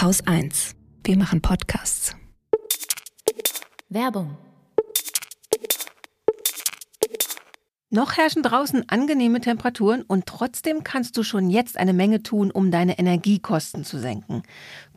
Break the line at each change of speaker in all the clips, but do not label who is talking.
Haus 1. Wir machen Podcasts.
Werbung.
Noch herrschen draußen angenehme Temperaturen und trotzdem kannst du schon jetzt eine Menge tun, um deine Energiekosten zu senken.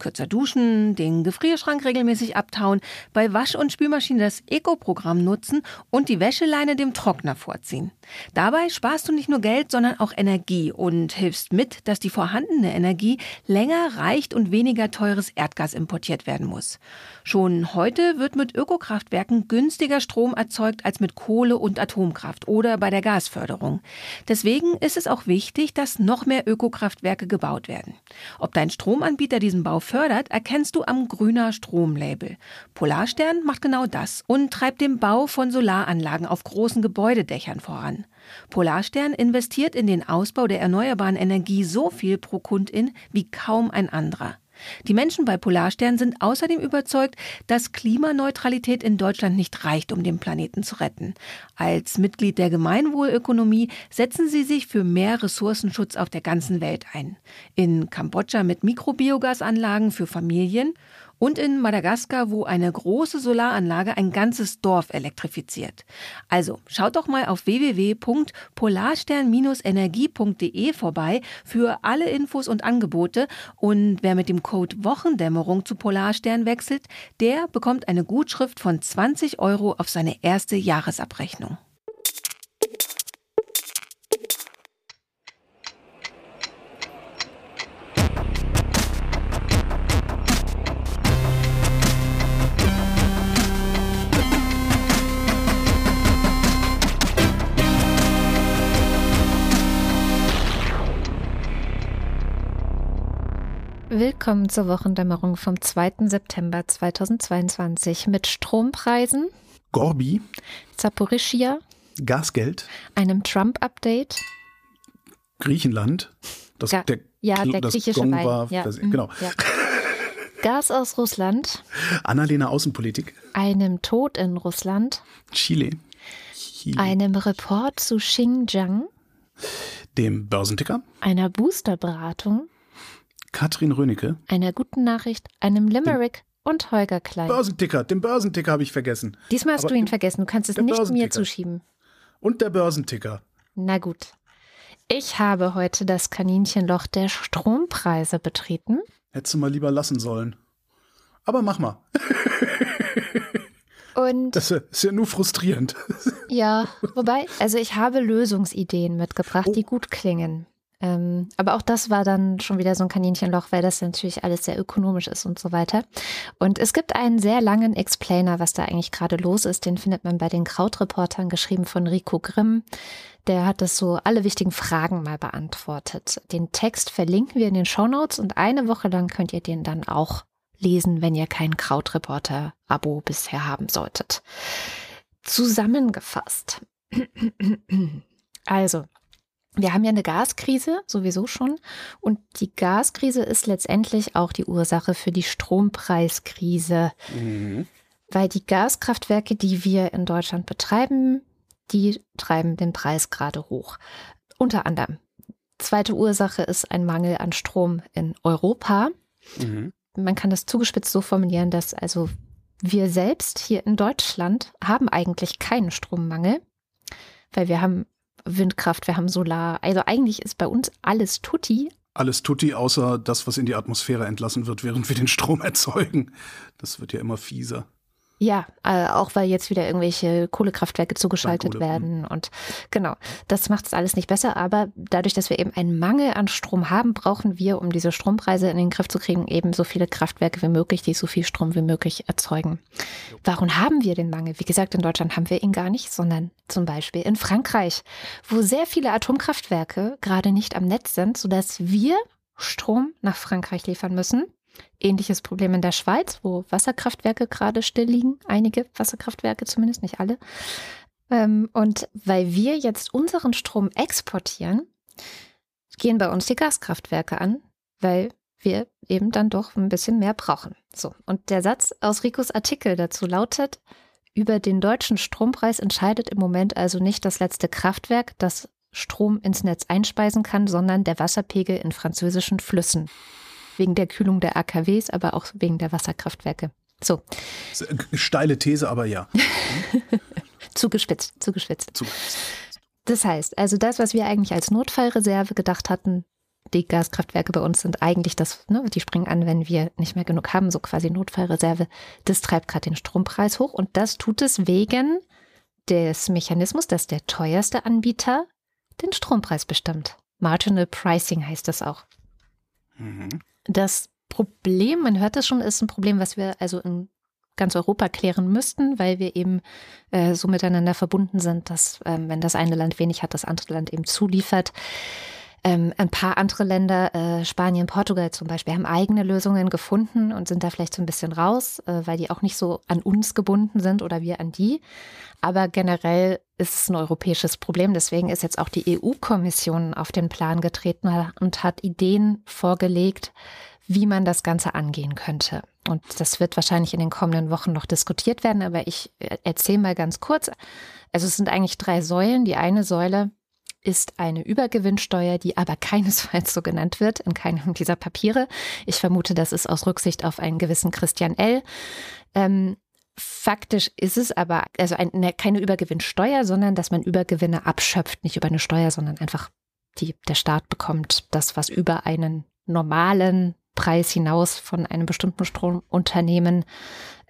Kürzer duschen, den Gefrierschrank regelmäßig abtauen, bei Wasch- und Spülmaschine das Eco-Programm nutzen und die Wäscheleine dem Trockner vorziehen. Dabei sparst du nicht nur Geld, sondern auch Energie und hilfst mit, dass die vorhandene Energie länger reicht und weniger teures Erdgas importiert werden muss. Schon heute wird mit Ökokraftwerken günstiger Strom erzeugt als mit Kohle und Atomkraft oder bei der Gasförderung. Deswegen ist es auch wichtig, dass noch mehr Ökokraftwerke gebaut werden. Ob dein Stromanbieter diesen Bau fördert, erkennst du am Grüner Stromlabel. Polarstern macht genau das und treibt den Bau von Solaranlagen auf großen Gebäudedächern voran. Polarstern investiert in den Ausbau der erneuerbaren Energie so viel pro Kundin wie kaum ein anderer. Die Menschen bei Polarstern sind außerdem überzeugt, dass Klimaneutralität in Deutschland nicht reicht, um den Planeten zu retten. Als Mitglied der Gemeinwohlökonomie setzen sie sich für mehr Ressourcenschutz auf der ganzen Welt ein. In Kambodscha mit Mikrobiogasanlagen für Familien und in Madagaskar, wo eine große Solaranlage ein ganzes Dorf elektrifiziert. Also schaut doch mal auf www.polarstern-energie.de vorbei für alle Infos und Angebote und wer mit dem Code Wochendämmerung zu Polarstern wechselt, der bekommt eine Gutschrift von 20 Euro auf seine erste Jahresabrechnung.
Willkommen zur Wochendämmerung vom 2. September 2022 mit Strompreisen,
Gorbi,
Zaporischia,
Gasgeld,
einem Trump-Update,
Griechenland, das,
Ga
der,
ja, der
das
griechische
Gong
Wein.
war,
ja.
das,
mhm,
genau.
ja. Gas aus Russland,
Annalena Außenpolitik,
einem Tod in Russland,
Chile, Chile,
einem Report zu Xinjiang,
dem Börsenticker,
einer Boosterberatung,
Katrin Rönecke,
einer guten Nachricht, einem Limerick und Holger Klein.
Börsenticker, den Börsenticker habe ich vergessen.
Diesmal hast
Aber
du ihn vergessen, du kannst es nicht mir zuschieben.
Und der Börsenticker.
Na gut. Ich habe heute das Kaninchenloch der Strompreise betreten.
Hättest du mal lieber lassen sollen. Aber mach mal.
Und
Das ist ja nur frustrierend.
ja, wobei, also ich habe Lösungsideen mitgebracht, die gut klingen. Ähm, aber auch das war dann schon wieder so ein Kaninchenloch, weil das natürlich alles sehr ökonomisch ist und so weiter. Und es gibt einen sehr langen Explainer, was da eigentlich gerade los ist. Den findet man bei den Krautreportern, geschrieben von Rico Grimm. Der hat das so alle wichtigen Fragen mal beantwortet. Den Text verlinken wir in den Shownotes und eine Woche lang könnt ihr den dann auch lesen, wenn ihr kein Krautreporter-Abo bisher haben solltet. Zusammengefasst. Also, wir haben ja eine Gaskrise sowieso schon und die Gaskrise ist letztendlich auch die Ursache für die Strompreiskrise, weil die Gaskraftwerke, die wir in Deutschland betreiben, die treiben den Preis gerade hoch. Unter anderem. Zweite Ursache ist ein Mangel an Strom in Europa.
Mhm.
Man kann das zugespitzt so formulieren, dass also wir selbst hier in Deutschland haben eigentlich keinen Strommangel, weil wir haben Windkraft, wir haben Solar. Also eigentlich ist bei uns alles tutti.
Alles tutti, außer das, was in die Atmosphäre entlassen wird, während wir den Strom erzeugen. Das wird ja immer fieser.
Ja, äh, auch weil jetzt wieder irgendwelche Kohlekraftwerke zugeschaltet
Kohle,
werden. Und genau, das macht es alles nicht besser. Aber dadurch, dass wir eben einen Mangel an Strom haben, brauchen wir, um diese Strompreise in den Griff zu kriegen, eben so viele Kraftwerke wie möglich, die so viel Strom wie möglich erzeugen. Warum haben wir den Mangel? Wie gesagt, in Deutschland haben wir ihn gar nicht, sondern zum Beispiel in Frankreich, wo sehr viele Atomkraftwerke gerade nicht am Netz sind, sodass wir Strom nach Frankreich liefern müssen. Ähnliches Problem in der Schweiz, wo Wasserkraftwerke gerade still liegen. Einige Wasserkraftwerke zumindest, nicht alle. Ähm, und weil wir jetzt unseren Strom exportieren, gehen bei uns die Gaskraftwerke an, weil wir eben dann doch ein bisschen mehr brauchen. So, und der Satz aus Ricos Artikel dazu lautet, über den deutschen Strompreis entscheidet im Moment also nicht das letzte Kraftwerk, das Strom ins Netz einspeisen kann, sondern der Wasserpegel in französischen Flüssen. Wegen der Kühlung der AKWs, aber auch wegen der Wasserkraftwerke. So.
Steile These, aber ja.
zugespitzt, zugespitzt. Zugespitzt. Das heißt, also das, was wir eigentlich als Notfallreserve gedacht hatten, die Gaskraftwerke bei uns sind eigentlich das, ne, die springen an, wenn wir nicht mehr genug haben, so quasi Notfallreserve. Das treibt gerade den Strompreis hoch und das tut es wegen des Mechanismus, dass der teuerste Anbieter den Strompreis bestimmt. Marginal Pricing heißt das auch. Mhm. Das Problem, man hört das schon, ist ein Problem, was wir also in ganz Europa klären müssten, weil wir eben äh, so miteinander verbunden sind, dass ähm, wenn das eine Land wenig hat, das andere Land eben zuliefert. Ähm, ein paar andere Länder, äh, Spanien, Portugal zum Beispiel, haben eigene Lösungen gefunden und sind da vielleicht so ein bisschen raus, äh, weil die auch nicht so an uns gebunden sind oder wir an die. Aber generell ist es ein europäisches Problem. Deswegen ist jetzt auch die EU-Kommission auf den Plan getreten und hat Ideen vorgelegt, wie man das Ganze angehen könnte. Und das wird wahrscheinlich in den kommenden Wochen noch diskutiert werden, aber ich äh, erzähle mal ganz kurz. Also es sind eigentlich drei Säulen. Die eine Säule ist eine Übergewinnsteuer, die aber keinesfalls so genannt wird in keinem dieser Papiere. Ich vermute, das ist aus Rücksicht auf einen gewissen Christian L. Ähm, faktisch ist es aber also eine, keine Übergewinnsteuer, sondern dass man Übergewinne abschöpft, nicht über eine Steuer, sondern einfach die, der Staat bekommt das, was über einen normalen Preis hinaus von einem bestimmten Stromunternehmen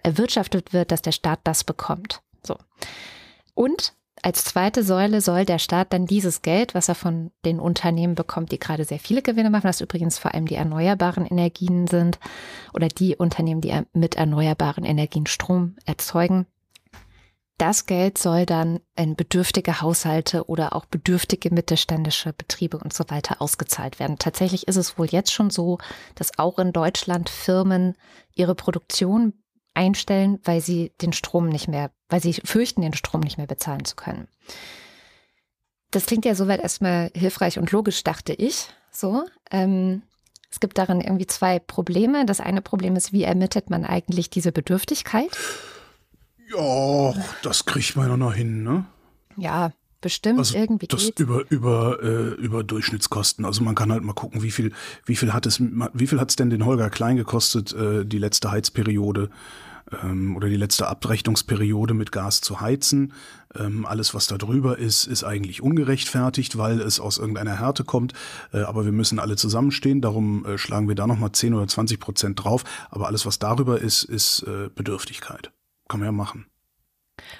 erwirtschaftet wird, dass der Staat das bekommt. So. Und als zweite Säule soll der Staat dann dieses Geld, was er von den Unternehmen bekommt, die gerade sehr viele Gewinne machen, was übrigens vor allem die erneuerbaren Energien sind oder die Unternehmen, die mit erneuerbaren Energien Strom erzeugen, das Geld soll dann in bedürftige Haushalte oder auch bedürftige mittelständische Betriebe und so weiter ausgezahlt werden. Tatsächlich ist es wohl jetzt schon so, dass auch in Deutschland Firmen ihre Produktion einstellen, weil sie den Strom nicht mehr, weil sie fürchten, den Strom nicht mehr bezahlen zu können. Das klingt ja soweit erstmal hilfreich und logisch, dachte ich. So. Ähm, es gibt darin irgendwie zwei Probleme. Das eine Problem ist, wie ermittelt man eigentlich diese Bedürftigkeit?
Ja, das kriegt man ja noch hin, ne?
Ja, bestimmt also irgendwie
das geht. über über äh, über Durchschnittskosten. Also man kann halt mal gucken, wie viel wie viel hat es wie viel hat es denn den Holger Klein gekostet äh, die letzte Heizperiode ähm, oder die letzte Abrechnungsperiode mit Gas zu heizen. Ähm, alles was da drüber ist, ist eigentlich ungerechtfertigt, weil es aus irgendeiner Härte kommt. Äh, aber wir müssen alle zusammenstehen. Darum äh, schlagen wir da noch mal 10 oder 20 Prozent drauf. Aber alles was darüber ist, ist äh, Bedürftigkeit. Kann man ja machen.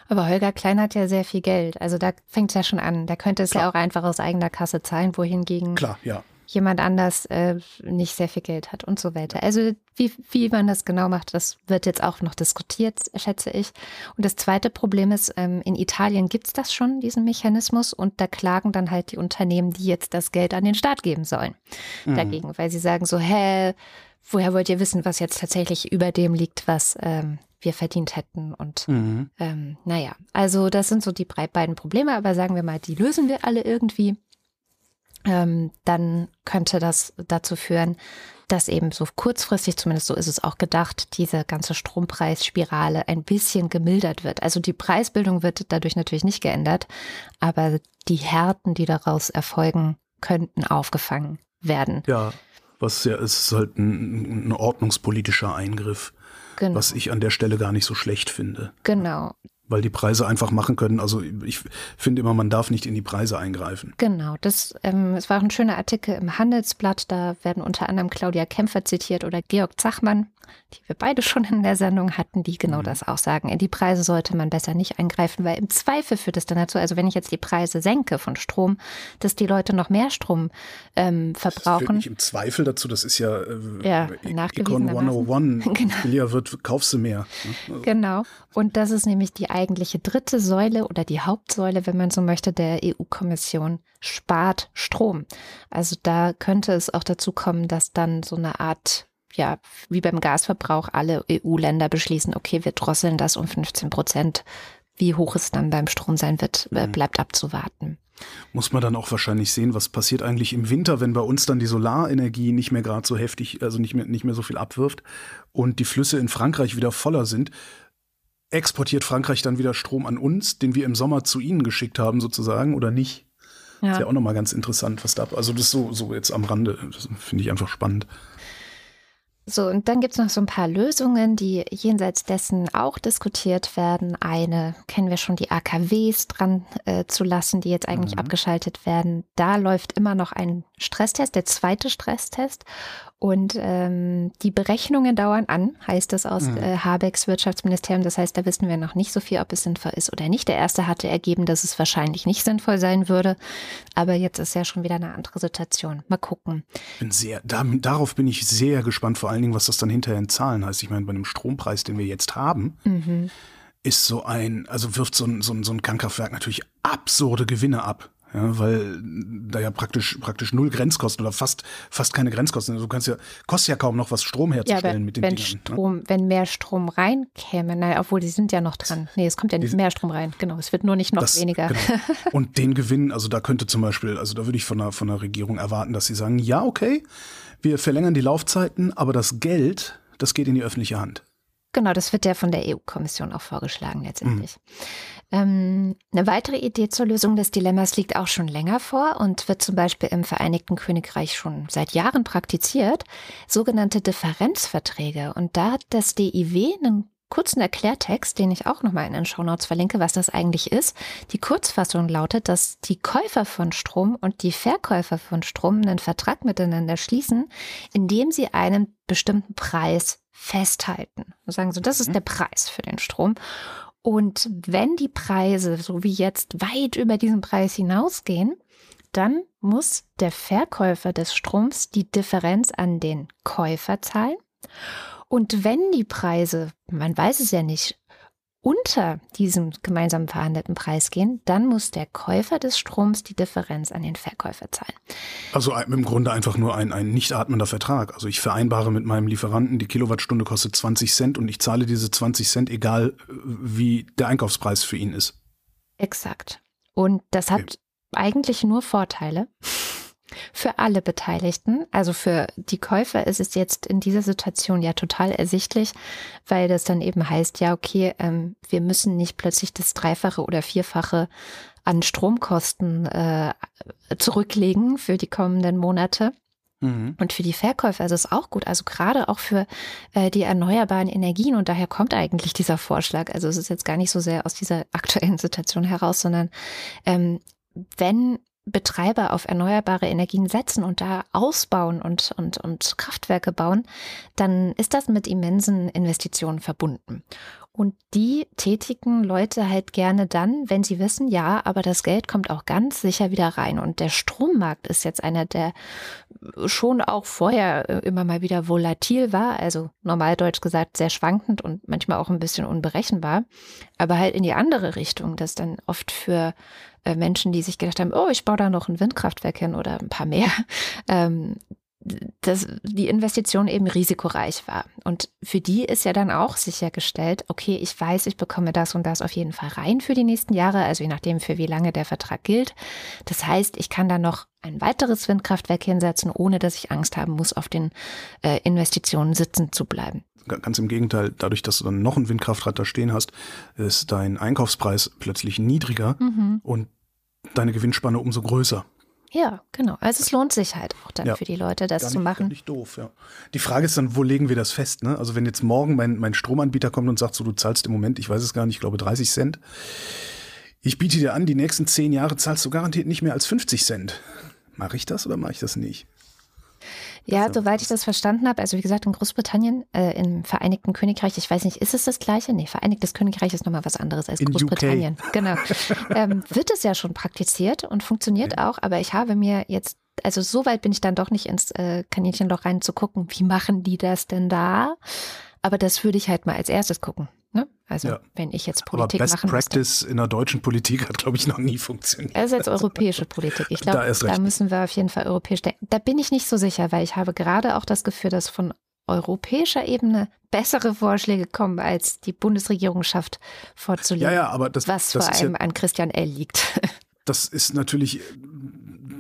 Aber Holger Klein hat ja sehr viel Geld. Also da fängt es ja schon an. Da könnte es Klar. ja auch einfach aus eigener Kasse zahlen, wohingegen
Klar, ja.
jemand anders äh, nicht sehr viel Geld hat und so weiter. Also wie, wie man das genau macht, das wird jetzt auch noch diskutiert, schätze ich. Und das zweite Problem ist, ähm, in Italien gibt es das schon, diesen Mechanismus, und da klagen dann halt die Unternehmen, die jetzt das Geld an den Staat geben sollen, mhm. dagegen, weil sie sagen so, hä, woher wollt ihr wissen, was jetzt tatsächlich über dem liegt, was ähm, wir verdient hätten. Und mhm. ähm, naja, also das sind so die beiden Probleme, aber sagen wir mal, die lösen wir alle irgendwie. Ähm, dann könnte das dazu führen, dass eben so kurzfristig, zumindest so ist es auch gedacht, diese ganze Strompreisspirale ein bisschen gemildert wird. Also die Preisbildung wird dadurch natürlich nicht geändert, aber die Härten, die daraus erfolgen, könnten aufgefangen werden.
Ja, was ja ist halt ein, ein ordnungspolitischer Eingriff. Genau. Was ich an der Stelle gar nicht so schlecht finde.
Genau.
Weil die Preise einfach machen können. Also ich finde immer, man darf nicht in die Preise eingreifen.
Genau. Das, ähm, es war auch ein schöner Artikel im Handelsblatt. Da werden unter anderem Claudia Kämpfer zitiert oder Georg Zachmann die wir beide schon in der Sendung hatten, die genau mhm. das auch sagen. In die Preise sollte man besser nicht eingreifen, weil im Zweifel führt es dann dazu, also wenn ich jetzt die Preise senke von Strom, dass die Leute noch mehr Strom ähm, verbrauchen. Das führt
nicht im Zweifel dazu, das ist ja, äh, ja Econ 101. genau. Billiger wird, kaufst du mehr.
Ne? Also. Genau. Und das ist nämlich die eigentliche dritte Säule oder die Hauptsäule, wenn man so möchte, der EU-Kommission spart Strom. Also da könnte es auch dazu kommen, dass dann so eine Art ja, wie beim Gasverbrauch alle EU-Länder beschließen, okay, wir drosseln das um 15 Prozent. Wie hoch es dann beim Strom sein wird, äh, mhm. bleibt abzuwarten.
Muss man dann auch wahrscheinlich sehen, was passiert eigentlich im Winter, wenn bei uns dann die Solarenergie nicht mehr gerade so heftig, also nicht mehr, nicht mehr so viel abwirft und die Flüsse in Frankreich wieder voller sind. Exportiert Frankreich dann wieder Strom an uns, den wir im Sommer zu ihnen geschickt haben, sozusagen, oder nicht? Ja. Ist ja auch nochmal ganz interessant, was da, also das so, so jetzt am Rande, das finde ich einfach spannend.
So, und dann gibt es noch so ein paar Lösungen, die jenseits dessen auch diskutiert werden. Eine kennen wir schon, die AKWs dran äh, zu lassen, die jetzt eigentlich mhm. abgeschaltet werden. Da läuft immer noch ein Stresstest, der zweite Stresstest. Und ähm, die Berechnungen dauern an, heißt es aus mhm. äh, Habecks Wirtschaftsministerium. Das heißt, da wissen wir noch nicht so viel, ob es sinnvoll ist oder nicht. Der erste hatte ergeben, dass es wahrscheinlich nicht sinnvoll sein würde. Aber jetzt ist ja schon wieder eine andere Situation. Mal gucken.
Bin sehr, da, darauf bin ich sehr gespannt, vor allen Dingen, was das dann hinterher in Zahlen heißt. Ich meine, bei einem Strompreis, den wir jetzt haben, mhm. ist so ein, also wirft so ein, so ein, so ein Kernkraftwerk natürlich absurde Gewinne ab. Ja, weil da ja praktisch, praktisch null Grenzkosten oder fast, fast keine Grenzkosten. Also du kannst ja, kostet ja kaum noch was Strom herzustellen
ja,
mit den
wenn
Dingern.
Ne? Strom, ne? Wenn mehr Strom reinkäme, naja, obwohl die sind ja noch dran. Nee, es kommt ja nicht mehr Strom rein. Genau, es wird nur nicht noch das, weniger. Genau.
Und den Gewinn, also da könnte zum Beispiel, also da würde ich von der, von der Regierung erwarten, dass sie sagen, ja, okay, wir verlängern die Laufzeiten, aber das Geld, das geht in die öffentliche Hand.
Genau, das wird ja von der EU-Kommission auch vorgeschlagen letztendlich. Mhm. Ähm, eine weitere Idee zur Lösung des Dilemmas liegt auch schon länger vor und wird zum Beispiel im Vereinigten Königreich schon seit Jahren praktiziert, sogenannte Differenzverträge. Und da hat das DIW einen kurzen Erklärtext, den ich auch nochmal in den Shownotes verlinke, was das eigentlich ist. Die Kurzfassung lautet, dass die Käufer von Strom und die Verkäufer von Strom einen Vertrag miteinander schließen, indem sie einen bestimmten Preis festhalten. Und sagen so, das ist mhm. der Preis für den Strom. Und wenn die Preise, so wie jetzt, weit über diesen Preis hinausgehen, dann muss der Verkäufer des Stroms die Differenz an den Käufer zahlen. Und wenn die Preise, man weiß es ja nicht, unter diesem gemeinsam verhandelten Preis gehen, dann muss der Käufer des Stroms die Differenz an den Verkäufer zahlen.
Also im Grunde einfach nur ein, ein nicht atmender Vertrag. Also ich vereinbare mit meinem Lieferanten, die Kilowattstunde kostet 20 Cent und ich zahle diese 20 Cent, egal äh, wie der Einkaufspreis für ihn ist.
Exakt. Und das hat okay. eigentlich nur Vorteile für alle Beteiligten. Also für die Käufer ist es jetzt in dieser Situation ja total ersichtlich, weil das dann eben heißt, ja, okay, ähm, wir müssen nicht plötzlich das Dreifache oder Vierfache an Stromkosten äh, zurücklegen für die kommenden Monate. Mhm. Und für die Verkäufer ist es auch gut, also gerade auch für äh, die erneuerbaren Energien. Und daher kommt eigentlich dieser Vorschlag. Also es ist jetzt gar nicht so sehr aus dieser aktuellen Situation heraus, sondern ähm, wenn Betreiber auf erneuerbare Energien setzen und da ausbauen und, und, und Kraftwerke bauen, dann ist das mit immensen Investitionen verbunden. Und die tätigen Leute halt gerne dann, wenn sie wissen, ja, aber das Geld kommt auch ganz sicher wieder rein. Und der Strommarkt ist jetzt einer, der schon auch vorher äh, immer mal wieder volatil war, also normal deutsch gesagt sehr schwankend und manchmal auch ein bisschen unberechenbar, aber halt in die andere Richtung, dass dann oft für äh, Menschen, die sich gedacht haben, oh, ich baue da noch ein Windkraftwerk hin oder ein paar mehr, ähm, dass die Investition eben risikoreich war. Und für die ist ja dann auch sichergestellt, okay, ich weiß, ich bekomme das und das auf jeden Fall rein für die nächsten Jahre, also je nachdem, für wie lange der Vertrag gilt. Das heißt, ich kann da noch ein weiteres Windkraftwerk hinsetzen, ohne dass ich Angst haben muss, auf den äh, Investitionen sitzen zu bleiben.
Ganz im Gegenteil, dadurch, dass du dann noch ein Windkraftrad da stehen hast, ist dein Einkaufspreis plötzlich niedriger mhm. und deine Gewinnspanne umso größer.
Ja, genau. Also es lohnt sich halt auch dann ja. für die Leute, das
nicht,
zu machen.
Nicht doof, ja. Die Frage ist dann, wo legen wir das fest? Ne? Also wenn jetzt morgen mein, mein Stromanbieter kommt und sagt, so du zahlst im Moment, ich weiß es gar nicht, ich glaube 30 Cent. Ich biete dir an, die nächsten zehn Jahre zahlst du garantiert nicht mehr als 50 Cent. Mache ich das oder mache ich das nicht?
Ja, soweit ich das verstanden habe, also wie gesagt, in Großbritannien, äh, im Vereinigten Königreich, ich weiß nicht, ist es das gleiche? Nee, Vereinigtes Königreich ist nochmal was anderes als Großbritannien. UK. Genau. ähm, wird es ja schon praktiziert und funktioniert ja. auch, aber ich habe mir jetzt, also so weit bin ich dann doch nicht ins äh, Kaninchenloch rein zu gucken, wie machen die das denn da? Aber das würde ich halt mal als erstes gucken. Also ja. wenn ich jetzt Politik
Aber Best
machen
Practice in der deutschen Politik hat, glaube ich, noch nie funktioniert.
Ist jetzt europäische Politik. Ich glaube, da, da, müssen wir auf jeden Fall europäisch denken. Da bin ich nicht so sicher, weil ich habe gerade auch das Gefühl, dass von europäischer Ebene bessere Vorschläge kommen, als die Bundesregierung schafft vorzulegen.
Ja, ja, aber das,
was
das
vor allem ja, an Christian L. liegt.
Das ist natürlich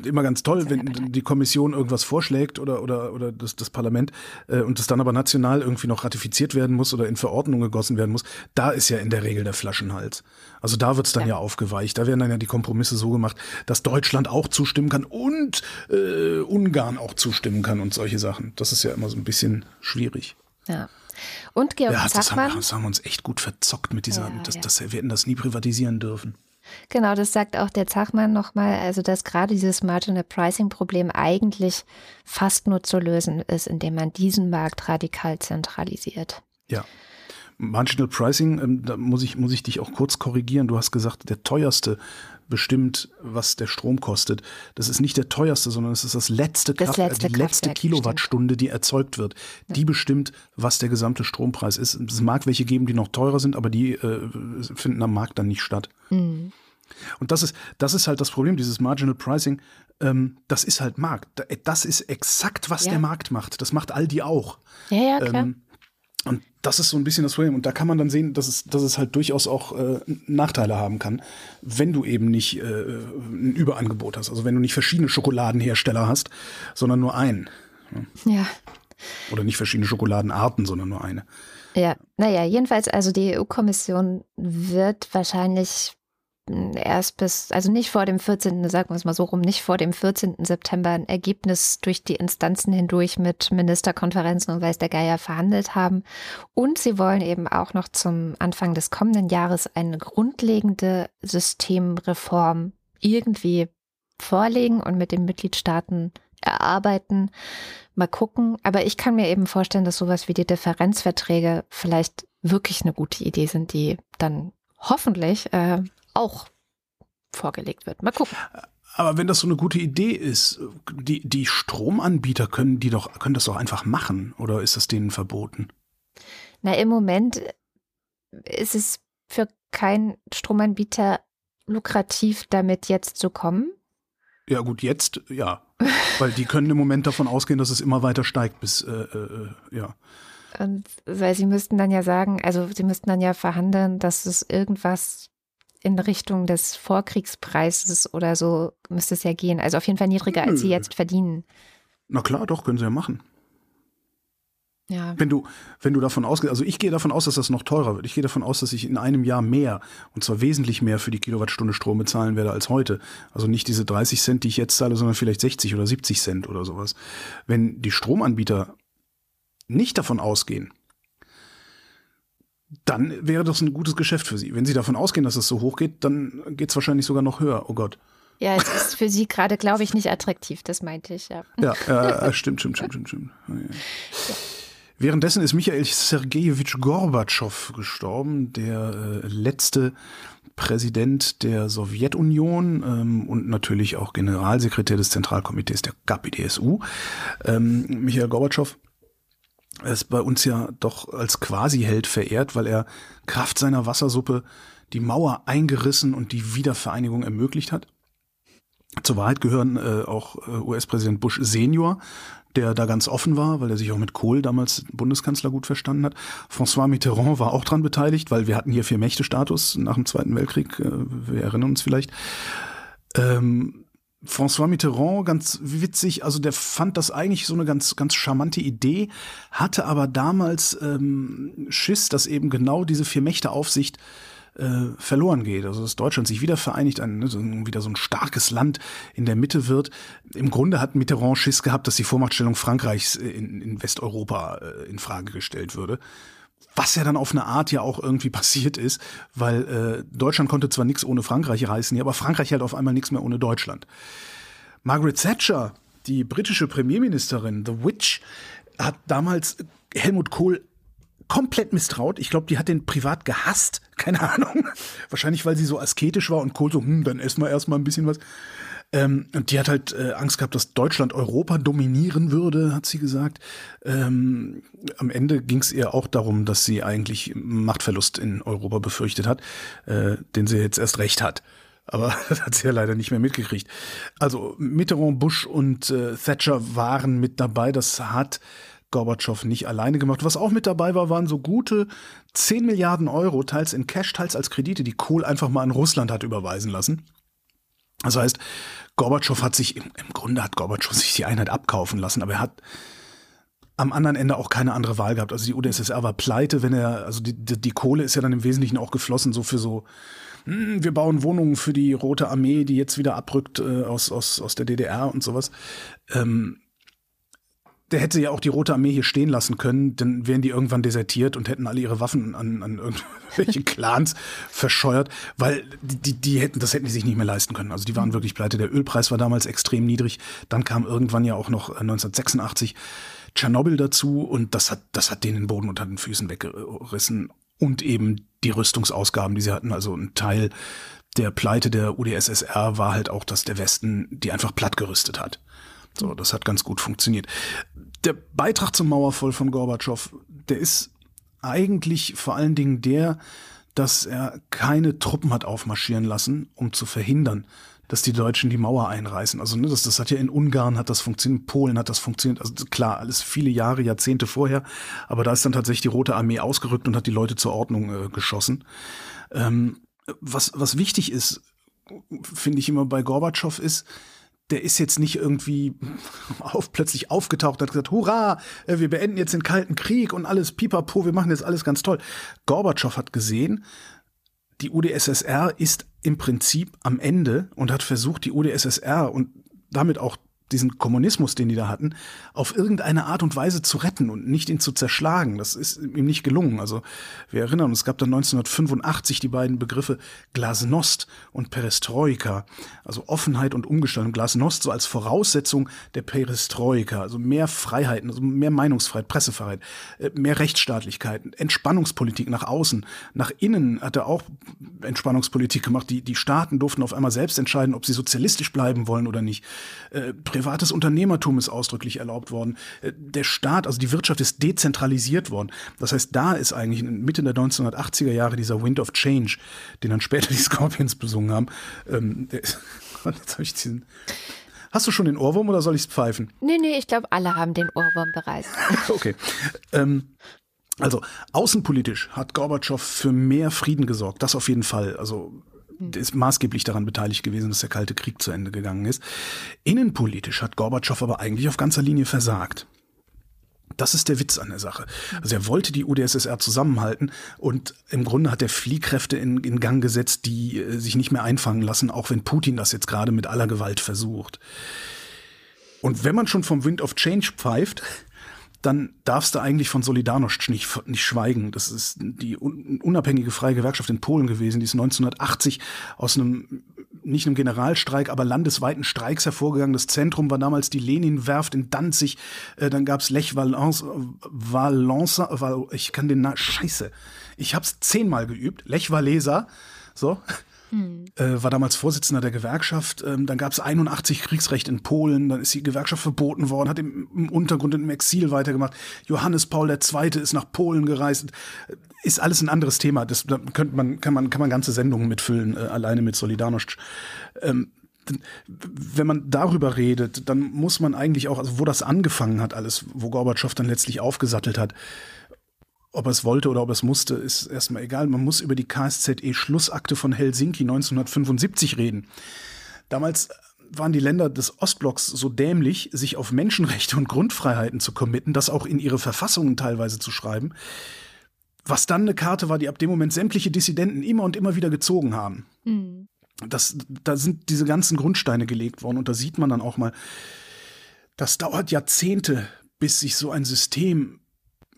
immer ganz toll, wenn die Kommission irgendwas vorschlägt oder, oder, oder das, das Parlament äh, und das dann aber national irgendwie noch ratifiziert werden muss oder in Verordnung gegossen werden muss. Da ist ja in der Regel der Flaschenhals. Also da wird's dann ja. ja aufgeweicht. Da werden dann ja die Kompromisse so gemacht, dass Deutschland auch zustimmen kann und äh, Ungarn auch zustimmen kann und solche Sachen. Das ist ja immer so ein bisschen schwierig.
Ja. Und Georg ja,
das haben, das haben wir uns echt gut verzockt mit dieser, ja, das, ja. Das, wir hätten das nie privatisieren dürfen.
Genau, das sagt auch der Zachmann nochmal, also dass gerade dieses Marginal Pricing Problem eigentlich fast nur zu lösen ist, indem man diesen Markt radikal zentralisiert.
Ja. Marginal Pricing, ähm, da muss ich, muss ich dich auch kurz korrigieren. Du hast gesagt, der teuerste bestimmt, was der Strom kostet. Das ist nicht der teuerste, sondern es ist das letzte, das Kraft, letzte die letzte Kilowattstunde, die erzeugt wird. Ja. Die bestimmt, was der gesamte Strompreis ist. Es mag welche geben, die noch teurer sind, aber die äh, finden am Markt dann nicht statt. Mhm. Und das ist, das ist halt das Problem, dieses Marginal Pricing. Ähm, das ist halt Markt. Das ist exakt, was ja. der Markt macht. Das macht Aldi auch.
Ja, ja, klar. Ähm,
und das ist so ein bisschen das Problem. Und da kann man dann sehen, dass es, dass es halt durchaus auch äh, Nachteile haben kann, wenn du eben nicht äh, ein Überangebot hast. Also wenn du nicht verschiedene Schokoladenhersteller hast, sondern nur einen.
Ja.
Oder nicht verschiedene Schokoladenarten, sondern nur eine.
Ja, naja, jedenfalls, also die EU-Kommission wird wahrscheinlich erst bis, also nicht vor dem 14., sagen wir es mal so rum, nicht vor dem 14. September ein Ergebnis durch die Instanzen hindurch mit Ministerkonferenzen und weiß der Geier verhandelt haben. Und sie wollen eben auch noch zum Anfang des kommenden Jahres eine grundlegende Systemreform irgendwie vorlegen und mit den Mitgliedstaaten erarbeiten. Mal gucken. Aber ich kann mir eben vorstellen, dass sowas wie die Differenzverträge vielleicht wirklich eine gute Idee sind, die dann hoffentlich äh, auch vorgelegt wird. Mal gucken.
Aber wenn das so eine gute Idee ist, die, die Stromanbieter können die doch, können das doch einfach machen, oder ist das denen verboten?
Na, im Moment ist es für keinen Stromanbieter lukrativ, damit jetzt zu kommen.
Ja, gut, jetzt ja. Weil die können im Moment davon ausgehen, dass es immer weiter steigt bis, äh, äh, ja.
Und weil sie müssten dann ja sagen, also sie müssten dann ja verhandeln, dass es irgendwas in Richtung des Vorkriegspreises oder so müsste es ja gehen. Also auf jeden Fall niedriger, als sie jetzt verdienen.
Na klar, doch, können sie ja machen.
Ja.
Wenn du, wenn du davon ausgehst, also ich gehe davon aus, dass das noch teurer wird. Ich gehe davon aus, dass ich in einem Jahr mehr, und zwar wesentlich mehr für die Kilowattstunde Strom bezahlen werde als heute. Also nicht diese 30 Cent, die ich jetzt zahle, sondern vielleicht 60 oder 70 Cent oder sowas. Wenn die Stromanbieter nicht davon ausgehen, dann wäre das ein gutes Geschäft für Sie. Wenn Sie davon ausgehen, dass es so hoch geht, dann geht es wahrscheinlich sogar noch höher. Oh Gott.
Ja, es ist für Sie gerade, glaube ich, nicht attraktiv, das meinte ich, ja.
Ja, äh, stimmt, stimmt, stimmt, stimmt, stimmt. Ja. Ja. Währenddessen ist Michael Sergejewitsch Gorbatschow gestorben, der äh, letzte Präsident der Sowjetunion ähm, und natürlich auch Generalsekretär des Zentralkomitees der KPDSU. Ähm, Michael Gorbatschow er ist bei uns ja doch als Quasi-Held verehrt, weil er Kraft seiner Wassersuppe die Mauer eingerissen und die Wiedervereinigung ermöglicht hat. Zur Wahrheit gehören äh, auch äh, US-Präsident Bush Senior, der da ganz offen war, weil er sich auch mit Kohl damals Bundeskanzler gut verstanden hat. François Mitterrand war auch dran beteiligt, weil wir hatten hier Vier-Mächte-Status nach dem Zweiten Weltkrieg, äh, wir erinnern uns vielleicht. Ähm, François Mitterrand, ganz witzig, also der fand das eigentlich so eine ganz, ganz charmante Idee, hatte aber damals ähm, Schiss, dass eben genau diese Vier-Mächte-Aufsicht äh, verloren geht. Also dass Deutschland sich wieder vereinigt, ein, ne, so, wieder so ein starkes Land in der Mitte wird. Im Grunde hat Mitterrand Schiss gehabt, dass die Vormachtstellung Frankreichs in, in Westeuropa äh, in Frage gestellt würde. Was ja dann auf eine Art ja auch irgendwie passiert ist, weil äh, Deutschland konnte zwar nichts ohne Frankreich reißen, aber Frankreich halt auf einmal nichts mehr ohne Deutschland. Margaret Thatcher, die britische Premierministerin, The Witch, hat damals Helmut Kohl komplett misstraut. Ich glaube, die hat den privat gehasst. Keine Ahnung. Wahrscheinlich, weil sie so asketisch war und Kohl so, hm, dann essen wir erstmal ein bisschen was. Ähm, und die hat halt äh, Angst gehabt, dass Deutschland Europa dominieren würde, hat sie gesagt. Ähm, am Ende ging es ihr auch darum, dass sie eigentlich Machtverlust in Europa befürchtet hat, äh, den sie jetzt erst recht hat. Aber das hat sie ja leider nicht mehr mitgekriegt. Also Mitterrand, Bush und äh, Thatcher waren mit dabei. Das hat Gorbatschow nicht alleine gemacht. Was auch mit dabei war, waren so gute 10 Milliarden Euro, teils in Cash, teils als Kredite, die Kohl einfach mal an Russland hat überweisen lassen. Das heißt, Gorbatschow hat sich, im, im Grunde hat Gorbatschow sich die Einheit abkaufen lassen, aber er hat am anderen Ende auch keine andere Wahl gehabt. Also die UdSSR war pleite, wenn er, also die, die, die Kohle ist ja dann im Wesentlichen auch geflossen, so für so, hm, wir bauen Wohnungen für die Rote Armee, die jetzt wieder abrückt äh, aus, aus, aus der DDR und sowas. Ähm, der hätte ja auch die Rote Armee hier stehen lassen können, dann wären die irgendwann desertiert und hätten alle ihre Waffen an, an irgendwelche Clans verscheuert, weil die, die hätten, das hätten die sich nicht mehr leisten können. Also die waren wirklich pleite. Der Ölpreis war damals extrem niedrig. Dann kam irgendwann ja auch noch 1986 äh, Tschernobyl dazu und das hat, das hat denen den Boden unter den Füßen weggerissen und eben die Rüstungsausgaben, die sie hatten. Also ein Teil der Pleite der UdSSR war halt auch, dass der Westen die einfach plattgerüstet hat. So, das hat ganz gut funktioniert. Der Beitrag zum Mauerfall von Gorbatschow, der ist eigentlich vor allen Dingen der, dass er keine Truppen hat aufmarschieren lassen, um zu verhindern, dass die Deutschen die Mauer einreißen. Also ne, das, das hat ja in Ungarn hat das funktioniert, in Polen hat das funktioniert. Also klar, alles viele Jahre, Jahrzehnte vorher, aber da ist dann tatsächlich die Rote Armee ausgerückt und hat die Leute zur Ordnung äh, geschossen. Ähm, was, was wichtig ist, finde ich immer bei Gorbatschow ist, der ist jetzt nicht irgendwie auf, plötzlich aufgetaucht und hat gesagt, hurra, äh, wir beenden jetzt den Kalten Krieg und alles pipapo, wir machen jetzt alles ganz toll. Gorbatschow hat gesehen, die UdSSR ist im Prinzip am Ende und hat versucht, die UdSSR und damit auch diesen Kommunismus, den die da hatten, auf irgendeine Art und Weise zu retten und nicht ihn zu zerschlagen. Das ist ihm nicht gelungen. Also wir erinnern uns, es gab dann 1985 die beiden Begriffe Glasnost und Perestroika, also Offenheit und Umgestaltung. Glasnost so als Voraussetzung der Perestroika, also mehr Freiheiten, also mehr Meinungsfreiheit, Pressefreiheit, äh, mehr Rechtsstaatlichkeit, Entspannungspolitik nach außen. Nach innen hat er auch Entspannungspolitik gemacht. Die, die Staaten durften auf einmal selbst entscheiden, ob sie sozialistisch bleiben wollen oder nicht äh, privates Unternehmertum ist ausdrücklich erlaubt worden. Äh, der Staat, also die Wirtschaft ist dezentralisiert worden. Das heißt, da ist eigentlich in Mitte der 1980er Jahre dieser Wind of Change, den dann später die Scorpions besungen haben. Ähm, ich diesen Hast du schon den Ohrwurm oder soll ich es pfeifen?
Nee, nee, ich glaube, alle haben den Ohrwurm bereits.
okay. Ähm, also außenpolitisch hat Gorbatschow für mehr Frieden gesorgt, das auf jeden Fall. Also ist maßgeblich daran beteiligt gewesen, dass der Kalte Krieg zu Ende gegangen ist. Innenpolitisch hat Gorbatschow aber eigentlich auf ganzer Linie versagt. Das ist der Witz an der Sache. Also er wollte die UdSSR zusammenhalten und im Grunde hat er Fliehkräfte in, in Gang gesetzt, die äh, sich nicht mehr einfangen lassen, auch wenn Putin das jetzt gerade mit aller Gewalt versucht. Und wenn man schon vom Wind of Change pfeift, dann darfst du eigentlich von Solidarność nicht, nicht schweigen. Das ist die unabhängige freie Gewerkschaft in Polen gewesen, die ist 1980 aus einem nicht einem Generalstreik, aber landesweiten Streiks hervorgegangen. Das Zentrum war damals die Lenin-Werft in Danzig. Äh, dann gab's Lech Valence, Val, ich kann den Namen, scheiße. Ich hab's zehnmal geübt. Lech Walesa, so. Hm. Äh, war damals Vorsitzender der Gewerkschaft. Ähm, dann gab es 81 Kriegsrecht in Polen. Dann ist die Gewerkschaft verboten worden, hat im, im Untergrund im Exil weitergemacht. Johannes Paul II. ist nach Polen gereist. Ist alles ein anderes Thema. Das da könnte man, kann man, kann man ganze Sendungen mitfüllen, äh, alleine mit Solidarność. Ähm, wenn man darüber redet, dann muss man eigentlich auch, also wo das angefangen hat, alles, wo Gorbatschow dann letztlich aufgesattelt hat, ob er es wollte oder ob er es musste, ist erstmal egal. Man muss über die KSZE-Schlussakte von Helsinki 1975 reden. Damals waren die Länder des Ostblocks so dämlich, sich auf Menschenrechte und Grundfreiheiten zu committen, das auch in ihre Verfassungen teilweise zu schreiben, was dann eine Karte war, die ab dem Moment sämtliche Dissidenten immer und immer wieder gezogen haben. Mhm. Das, da sind diese ganzen Grundsteine gelegt worden und da sieht man dann auch mal, das dauert Jahrzehnte, bis sich so ein System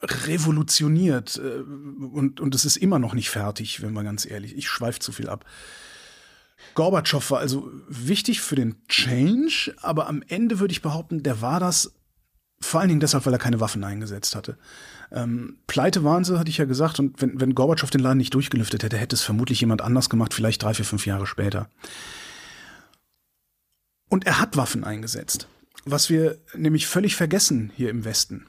revolutioniert äh, und, und es ist immer noch nicht fertig, wenn man ganz ehrlich. Ich schweife zu viel ab. Gorbatschow war also wichtig für den Change, aber am Ende würde ich behaupten, der war das vor allen Dingen deshalb, weil er keine Waffen eingesetzt hatte. Ähm, Pleite waren sie, hatte ich ja gesagt, und wenn, wenn Gorbatschow den Laden nicht durchgelüftet hätte, hätte es vermutlich jemand anders gemacht, vielleicht drei, vier, fünf Jahre später. Und er hat Waffen eingesetzt. Was wir nämlich völlig vergessen hier im Westen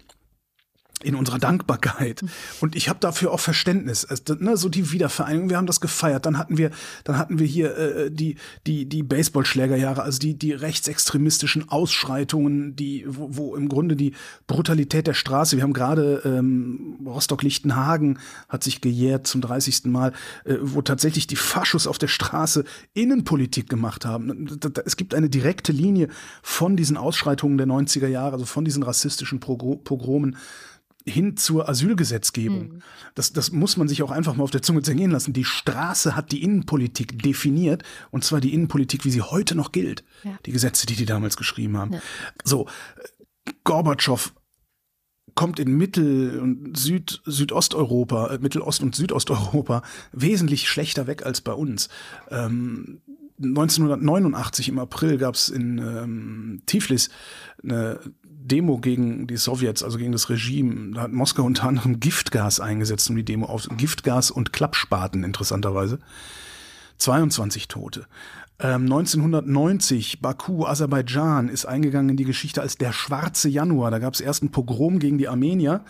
in unserer Dankbarkeit. Und ich habe dafür auch Verständnis. Also, ne, so die Wiedervereinigung, wir haben das gefeiert. Dann hatten wir, dann hatten wir hier äh, die, die, die Baseballschlägerjahre, also die, die rechtsextremistischen Ausschreitungen, die, wo, wo im Grunde die Brutalität der Straße, wir haben gerade ähm, Rostock-Lichtenhagen hat sich gejährt zum 30. Mal, äh, wo tatsächlich die Faschos auf der Straße Innenpolitik gemacht haben. Es gibt eine direkte Linie von diesen Ausschreitungen der 90er Jahre, also von diesen rassistischen Pogromen hin zur Asylgesetzgebung. Mhm. Das, das muss man sich auch einfach mal auf der Zunge zergehen lassen. Die Straße hat die Innenpolitik definiert und zwar die Innenpolitik, wie sie heute noch gilt. Ja. Die Gesetze, die die damals geschrieben haben. Ja. So, Gorbatschow kommt in Mittel- und Süd, Südosteuropa, äh, Mittelost- und Südosteuropa wesentlich schlechter weg als bei uns. Ähm, 1989 im April gab es in ähm, Tiflis eine Demo gegen die Sowjets, also gegen das Regime. Da hat Moskau unter anderem Giftgas eingesetzt, um die Demo auf Giftgas und Klappspaten interessanterweise. 22 Tote. Ähm, 1990, Baku, Aserbaidschan, ist eingegangen in die Geschichte als der schwarze Januar. Da gab es erst Pogrom gegen die Armenier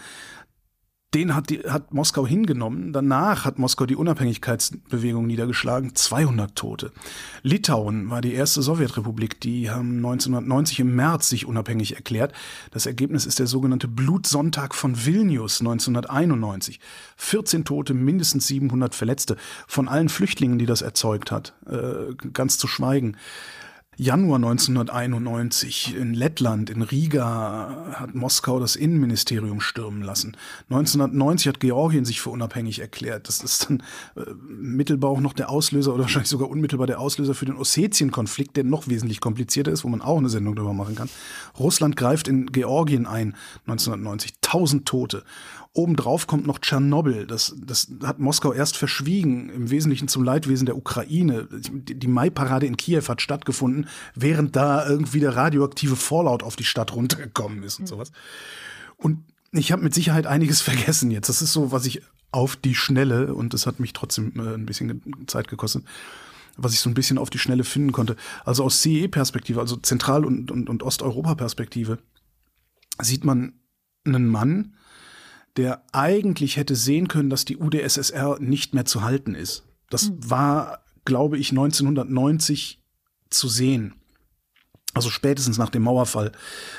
den hat, die, hat Moskau hingenommen. Danach hat Moskau die Unabhängigkeitsbewegung niedergeschlagen. 200 Tote. Litauen war die erste Sowjetrepublik. Die haben 1990 im März sich unabhängig erklärt. Das Ergebnis ist der sogenannte Blutsonntag von Vilnius 1991. 14 Tote, mindestens 700 Verletzte. Von allen Flüchtlingen, die das erzeugt hat, äh, ganz zu schweigen. Januar 1991 in Lettland, in Riga, hat Moskau das Innenministerium stürmen lassen. 1990 hat Georgien sich für unabhängig erklärt. Das ist dann äh, mittelbar auch noch der Auslöser oder wahrscheinlich sogar unmittelbar der Auslöser für den Ossetien-Konflikt, der noch wesentlich komplizierter ist, wo man auch eine Sendung darüber machen kann. Russland greift in Georgien ein, 1990. 1000 Tote. Obendrauf kommt noch Tschernobyl. Das, das hat Moskau erst verschwiegen, im Wesentlichen zum Leidwesen der Ukraine. Die Mai-Parade in Kiew hat stattgefunden, während da irgendwie der radioaktive Fallout auf die Stadt runtergekommen ist und mhm. sowas. Und ich habe mit Sicherheit einiges vergessen jetzt. Das ist so, was ich auf die Schnelle, und das hat mich trotzdem äh, ein bisschen Zeit gekostet, was ich so ein bisschen auf die Schnelle finden konnte. Also aus CE-Perspektive, also Zentral- und, und, und Osteuropa-Perspektive, sieht man einen Mann, der eigentlich hätte sehen können, dass die UdSSR nicht mehr zu halten ist. Das mhm. war, glaube ich, 1990 zu sehen. Also spätestens nach dem Mauerfall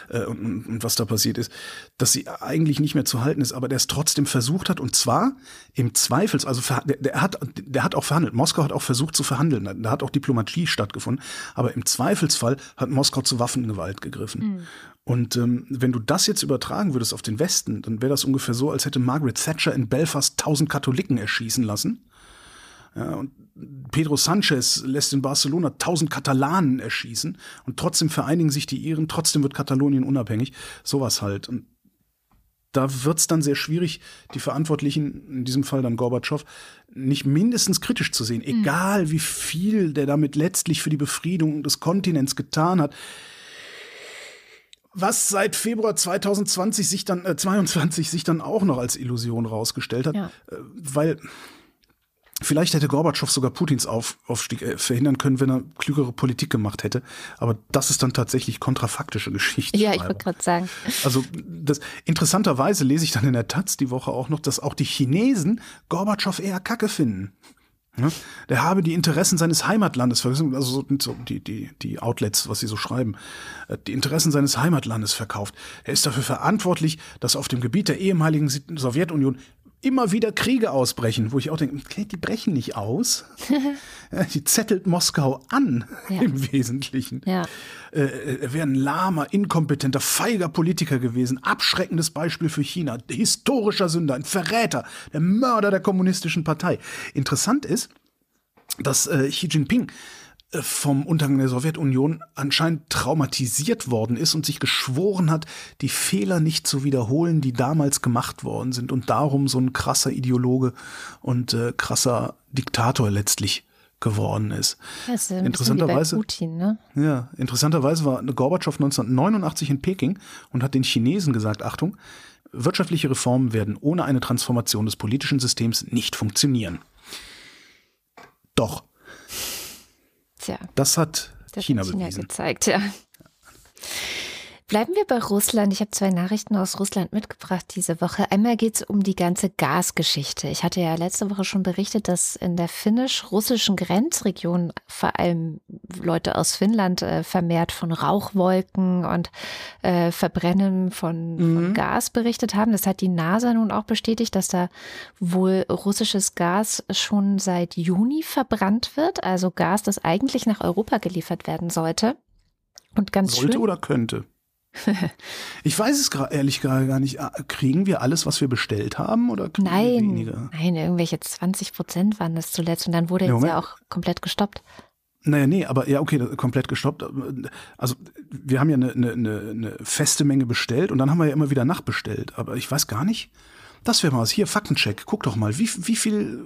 äh, und, und, was da passiert ist, dass sie eigentlich nicht mehr zu halten ist, aber der es trotzdem versucht hat und zwar im Zweifels, also der, der, hat, der hat auch verhandelt. Moskau hat auch versucht zu verhandeln, da hat auch Diplomatie stattgefunden, aber im Zweifelsfall hat Moskau zu Waffengewalt gegriffen. Mhm. Und ähm, wenn du das jetzt übertragen würdest auf den Westen, dann wäre das ungefähr so, als hätte Margaret Thatcher in Belfast tausend Katholiken erschießen lassen. Ja, und Pedro Sanchez lässt in Barcelona tausend Katalanen erschießen und trotzdem vereinigen sich die Iren, trotzdem wird Katalonien unabhängig. Sowas halt. Und da wird es dann sehr schwierig, die Verantwortlichen, in diesem Fall dann Gorbatschow, nicht mindestens kritisch zu sehen, mhm. egal wie viel der damit letztlich für die Befriedung des Kontinents getan hat was seit Februar 2020 sich dann äh, 22 sich dann auch noch als Illusion rausgestellt hat, ja. äh, weil Vielleicht hätte Gorbatschow sogar Putins Auf Aufstieg äh, verhindern können, wenn er klügere Politik gemacht hätte. Aber das ist dann tatsächlich kontrafaktische Geschichte.
Ja, ich wollte gerade sagen.
Also das, interessanterweise lese ich dann in der Taz die Woche auch noch, dass auch die Chinesen Gorbatschow eher Kacke finden. Ja, der habe die Interessen seines Heimatlandes, also so die, die, die Outlets, was sie so schreiben, äh, die Interessen seines Heimatlandes verkauft. Er ist dafür verantwortlich, dass auf dem Gebiet der ehemaligen Sowjetunion immer wieder Kriege ausbrechen, wo ich auch denke, die brechen nicht aus. die zettelt Moskau an ja. im Wesentlichen. Ja. Äh, er wäre ein lahmer, inkompetenter, feiger Politiker gewesen, abschreckendes Beispiel für China, historischer Sünder, ein Verräter, der Mörder der kommunistischen Partei. Interessant ist, dass äh, Xi Jinping äh, vom Untergang der Sowjetunion anscheinend traumatisiert worden ist und sich geschworen hat, die Fehler nicht zu wiederholen, die damals gemacht worden sind und darum so ein krasser Ideologe und äh, krasser Diktator letztlich geworden ist.
Ist interessanterweise, Putin, ne?
ja, interessanterweise war Gorbatschow 1989 in Peking und hat den Chinesen gesagt, Achtung, wirtschaftliche Reformen werden ohne eine Transformation des politischen Systems nicht funktionieren. Doch.
Tja.
Das hat
das
China
hat China
bewiesen.
gezeigt, ja. Bleiben wir bei Russland. Ich habe zwei Nachrichten aus Russland mitgebracht diese Woche. Einmal geht es um die ganze Gasgeschichte. Ich hatte ja letzte Woche schon berichtet, dass in der finnisch-russischen Grenzregion vor allem Leute aus Finnland äh, vermehrt von Rauchwolken und äh, Verbrennen von, mhm. von Gas berichtet haben. Das hat die NASA nun auch bestätigt, dass da wohl russisches Gas schon seit Juni verbrannt wird. Also Gas, das eigentlich nach Europa geliefert werden sollte. Und ganz
Sollte
schön,
oder könnte? Ich weiß es gerade ehrlich gar nicht. Ah, kriegen wir alles, was wir bestellt haben oder kriegen
nein,
weniger?
Nein, irgendwelche 20 Prozent waren das zuletzt und dann wurde ja, jetzt ja auch komplett gestoppt.
Naja, nee, aber ja, okay, komplett gestoppt. Also wir haben ja eine, eine, eine feste Menge bestellt und dann haben wir ja immer wieder nachbestellt. Aber ich weiß gar nicht. Das wäre mal was. Hier, Faktencheck. Guck doch mal, wie, wie viel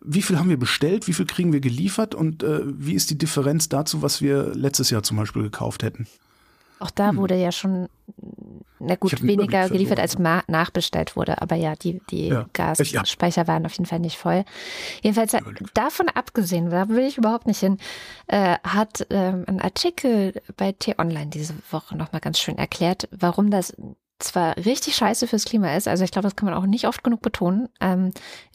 wie viel haben wir bestellt, wie viel kriegen wir geliefert und äh, wie ist die Differenz dazu, was wir letztes Jahr zum Beispiel gekauft hätten?
Auch da hm. wurde ja schon, na gut, weniger geliefert, als nachbestellt wurde. Aber ja, die, die ja. Gasspeicher waren auf jeden Fall nicht voll. Jedenfalls ja, davon abgesehen, da will ich überhaupt nicht hin, äh, hat ähm, ein Artikel bei T-Online diese Woche nochmal ganz schön erklärt, warum das zwar richtig scheiße fürs Klima ist, also ich glaube, das kann man auch nicht oft genug betonen. Ähm,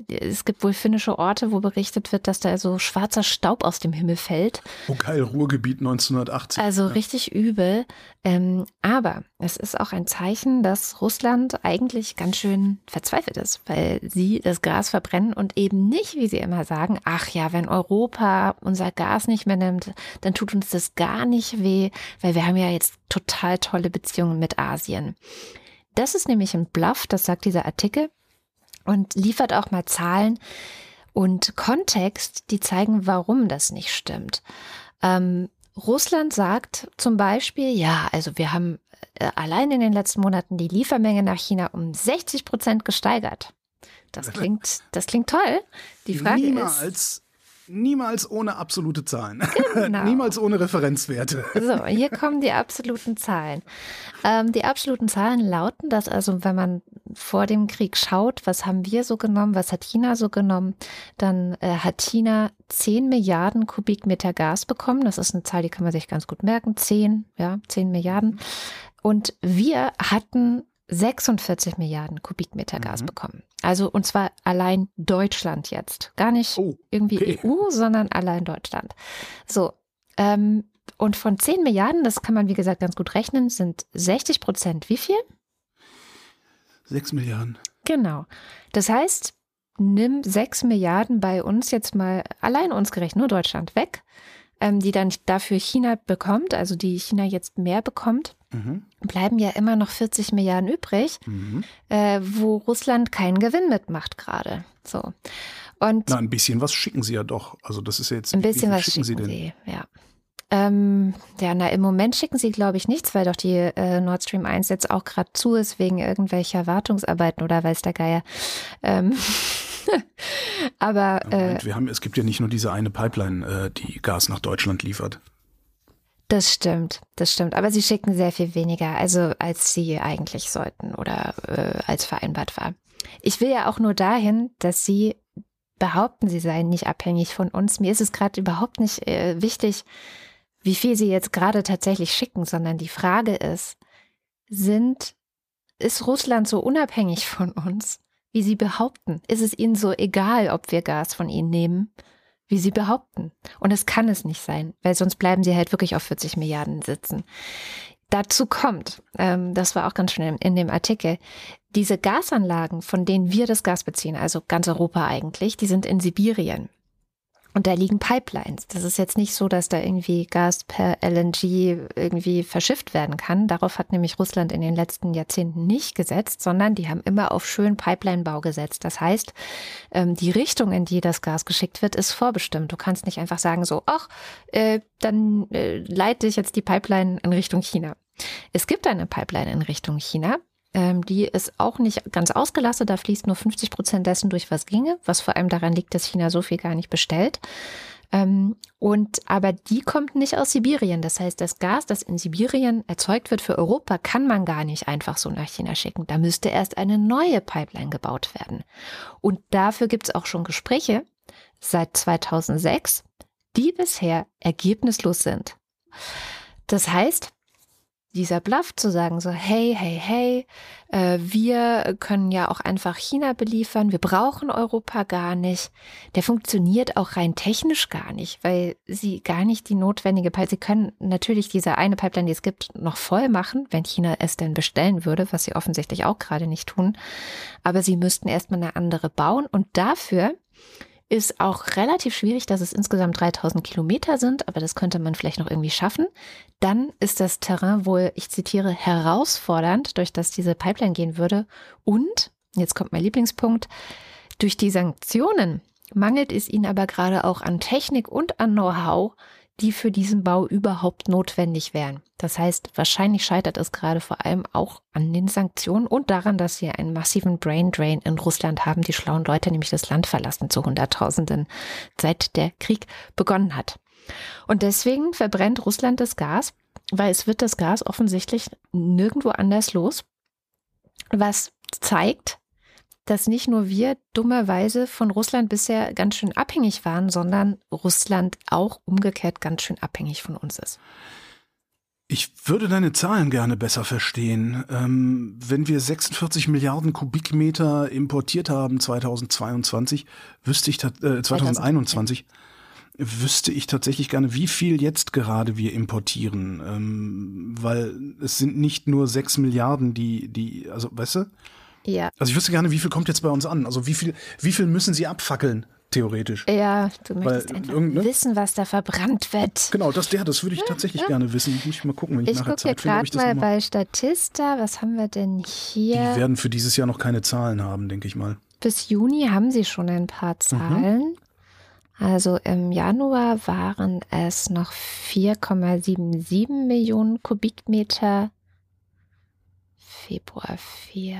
es gibt wohl finnische Orte, wo berichtet wird, dass da so schwarzer Staub aus dem Himmel fällt.
Oh geil, Ruhrgebiet 1980.
Also ja. richtig übel. Ähm, aber es ist auch ein Zeichen, dass Russland eigentlich ganz schön verzweifelt ist, weil sie das Gas verbrennen und eben nicht, wie sie immer sagen, ach ja, wenn Europa unser Gas nicht mehr nimmt, dann tut uns das gar nicht weh, weil wir haben ja jetzt total tolle Beziehungen mit Asien. Das ist nämlich ein Bluff, das sagt dieser Artikel und liefert auch mal Zahlen und Kontext, die zeigen, warum das nicht stimmt. Ähm, Russland sagt zum Beispiel, ja, also wir haben äh, allein in den letzten Monaten die Liefermenge nach China um 60 Prozent gesteigert. Das klingt, das klingt toll. Die Frage
Niemals
ist,
Niemals ohne absolute Zahlen. Genau. Niemals ohne Referenzwerte.
So, hier kommen die absoluten Zahlen. Ähm, die absoluten Zahlen lauten, dass also, wenn man vor dem Krieg schaut, was haben wir so genommen, was hat China so genommen, dann äh, hat China 10 Milliarden Kubikmeter Gas bekommen. Das ist eine Zahl, die kann man sich ganz gut merken. 10, ja, 10 Milliarden. Und wir hatten 46 Milliarden Kubikmeter Gas mhm. bekommen. Also und zwar allein Deutschland jetzt. Gar nicht oh, irgendwie okay. EU, sondern allein Deutschland. So. Ähm, und von 10 Milliarden, das kann man wie gesagt ganz gut rechnen, sind 60 Prozent wie viel?
6 Milliarden.
Genau. Das heißt, nimm 6 Milliarden bei uns jetzt mal allein uns gerechnet, nur Deutschland weg, ähm, die dann dafür China bekommt, also die China jetzt mehr bekommt mhm. bleiben ja immer noch 40 Milliarden übrig, mhm. äh, wo Russland keinen Gewinn mitmacht gerade. So. Und
Na, ein bisschen was schicken sie ja doch. Also das ist ja jetzt.
Ein bisschen was schicken, schicken sie, sie ja. Ähm, ja, na, im Moment schicken sie, glaube ich, nichts, weil doch die äh, Nord Stream 1 jetzt auch gerade zu ist wegen irgendwelcher Wartungsarbeiten oder weiß der Geier. Ähm, aber
äh, wir haben, es gibt ja nicht nur diese eine Pipeline, äh, die Gas nach Deutschland liefert.
Das stimmt, das stimmt. Aber sie schicken sehr viel weniger, also als sie eigentlich sollten oder äh, als vereinbart war. Ich will ja auch nur dahin, dass sie behaupten, sie seien nicht abhängig von uns. Mir ist es gerade überhaupt nicht äh, wichtig, wie viel sie jetzt gerade tatsächlich schicken, sondern die Frage ist, sind, ist Russland so unabhängig von uns, wie sie behaupten? Ist es ihnen so egal, ob wir Gas von ihnen nehmen? Wie sie behaupten. Und es kann es nicht sein, weil sonst bleiben sie halt wirklich auf 40 Milliarden sitzen. Dazu kommt, ähm, das war auch ganz schön in dem Artikel, diese Gasanlagen, von denen wir das Gas beziehen, also ganz Europa eigentlich, die sind in Sibirien. Und da liegen Pipelines. Das ist jetzt nicht so, dass da irgendwie Gas per LNG irgendwie verschifft werden kann. Darauf hat nämlich Russland in den letzten Jahrzehnten nicht gesetzt, sondern die haben immer auf schönen Pipeline-Bau gesetzt. Das heißt, ähm, die Richtung, in die das Gas geschickt wird, ist vorbestimmt. Du kannst nicht einfach sagen so, ach, äh, dann äh, leite ich jetzt die Pipeline in Richtung China. Es gibt eine Pipeline in Richtung China, ähm, die ist auch nicht ganz ausgelastet. Da fließt nur 50 Prozent dessen durch, was ginge, was vor allem daran liegt, dass China so viel gar nicht bestellt. Ähm, und aber die kommt nicht aus Sibirien. Das heißt, das Gas, das in Sibirien erzeugt wird für Europa, kann man gar nicht einfach so nach China schicken. Da müsste erst eine neue Pipeline gebaut werden. Und dafür gibt es auch schon Gespräche seit 2006, die bisher ergebnislos sind. Das heißt, dieser Bluff zu sagen, so, hey, hey, hey, äh, wir können ja auch einfach China beliefern, wir brauchen Europa gar nicht, der funktioniert auch rein technisch gar nicht, weil sie gar nicht die notwendige Pipeline, sie können natürlich diese eine Pipeline, die es gibt, noch voll machen, wenn China es denn bestellen würde, was sie offensichtlich auch gerade nicht tun, aber sie müssten erstmal eine andere bauen und dafür ist auch relativ schwierig, dass es insgesamt 3000 Kilometer sind, aber das könnte man vielleicht noch irgendwie schaffen. Dann ist das Terrain wohl, ich zitiere, herausfordernd, durch das diese Pipeline gehen würde. Und, jetzt kommt mein Lieblingspunkt, durch die Sanktionen mangelt es ihnen aber gerade auch an Technik und an Know-how, die für diesen Bau überhaupt notwendig wären. Das heißt, wahrscheinlich scheitert es gerade vor allem auch an den Sanktionen und daran, dass sie einen massiven Brain Drain in Russland haben. Die schlauen Leute nämlich das Land verlassen zu Hunderttausenden, seit der Krieg begonnen hat. Und deswegen verbrennt Russland das Gas, weil es wird das Gas offensichtlich nirgendwo anders los, was zeigt, dass nicht nur wir dummerweise von Russland bisher ganz schön abhängig waren, sondern Russland auch umgekehrt ganz schön abhängig von uns ist.
Ich würde deine Zahlen gerne besser verstehen. Ähm, wenn wir 46 Milliarden Kubikmeter importiert haben 2022, wüsste ich äh, 2021, wüsste ich tatsächlich gerne, wie viel jetzt gerade wir importieren, ähm, weil es sind nicht nur 6 Milliarden, die die, also weißt du?
Ja.
Also ich wüsste gerne, wie viel kommt jetzt bei uns an? Also wie viel, wie viel müssen sie abfackeln? Theoretisch.
Ja, du möchtest Weil, einfach ne? wissen, was da verbrannt wird.
Genau, das, ja, das würde ich tatsächlich ja. gerne wissen. Muss ich mal gucken, wenn ich, ich nachher Zeit
finde. Ich gucke mal bei Statista. Was haben wir denn hier?
Die werden für dieses Jahr noch keine Zahlen haben, denke ich mal.
Bis Juni haben sie schon ein paar Zahlen. Mhm. Also im Januar waren es noch 4,77 Millionen Kubikmeter. Februar 4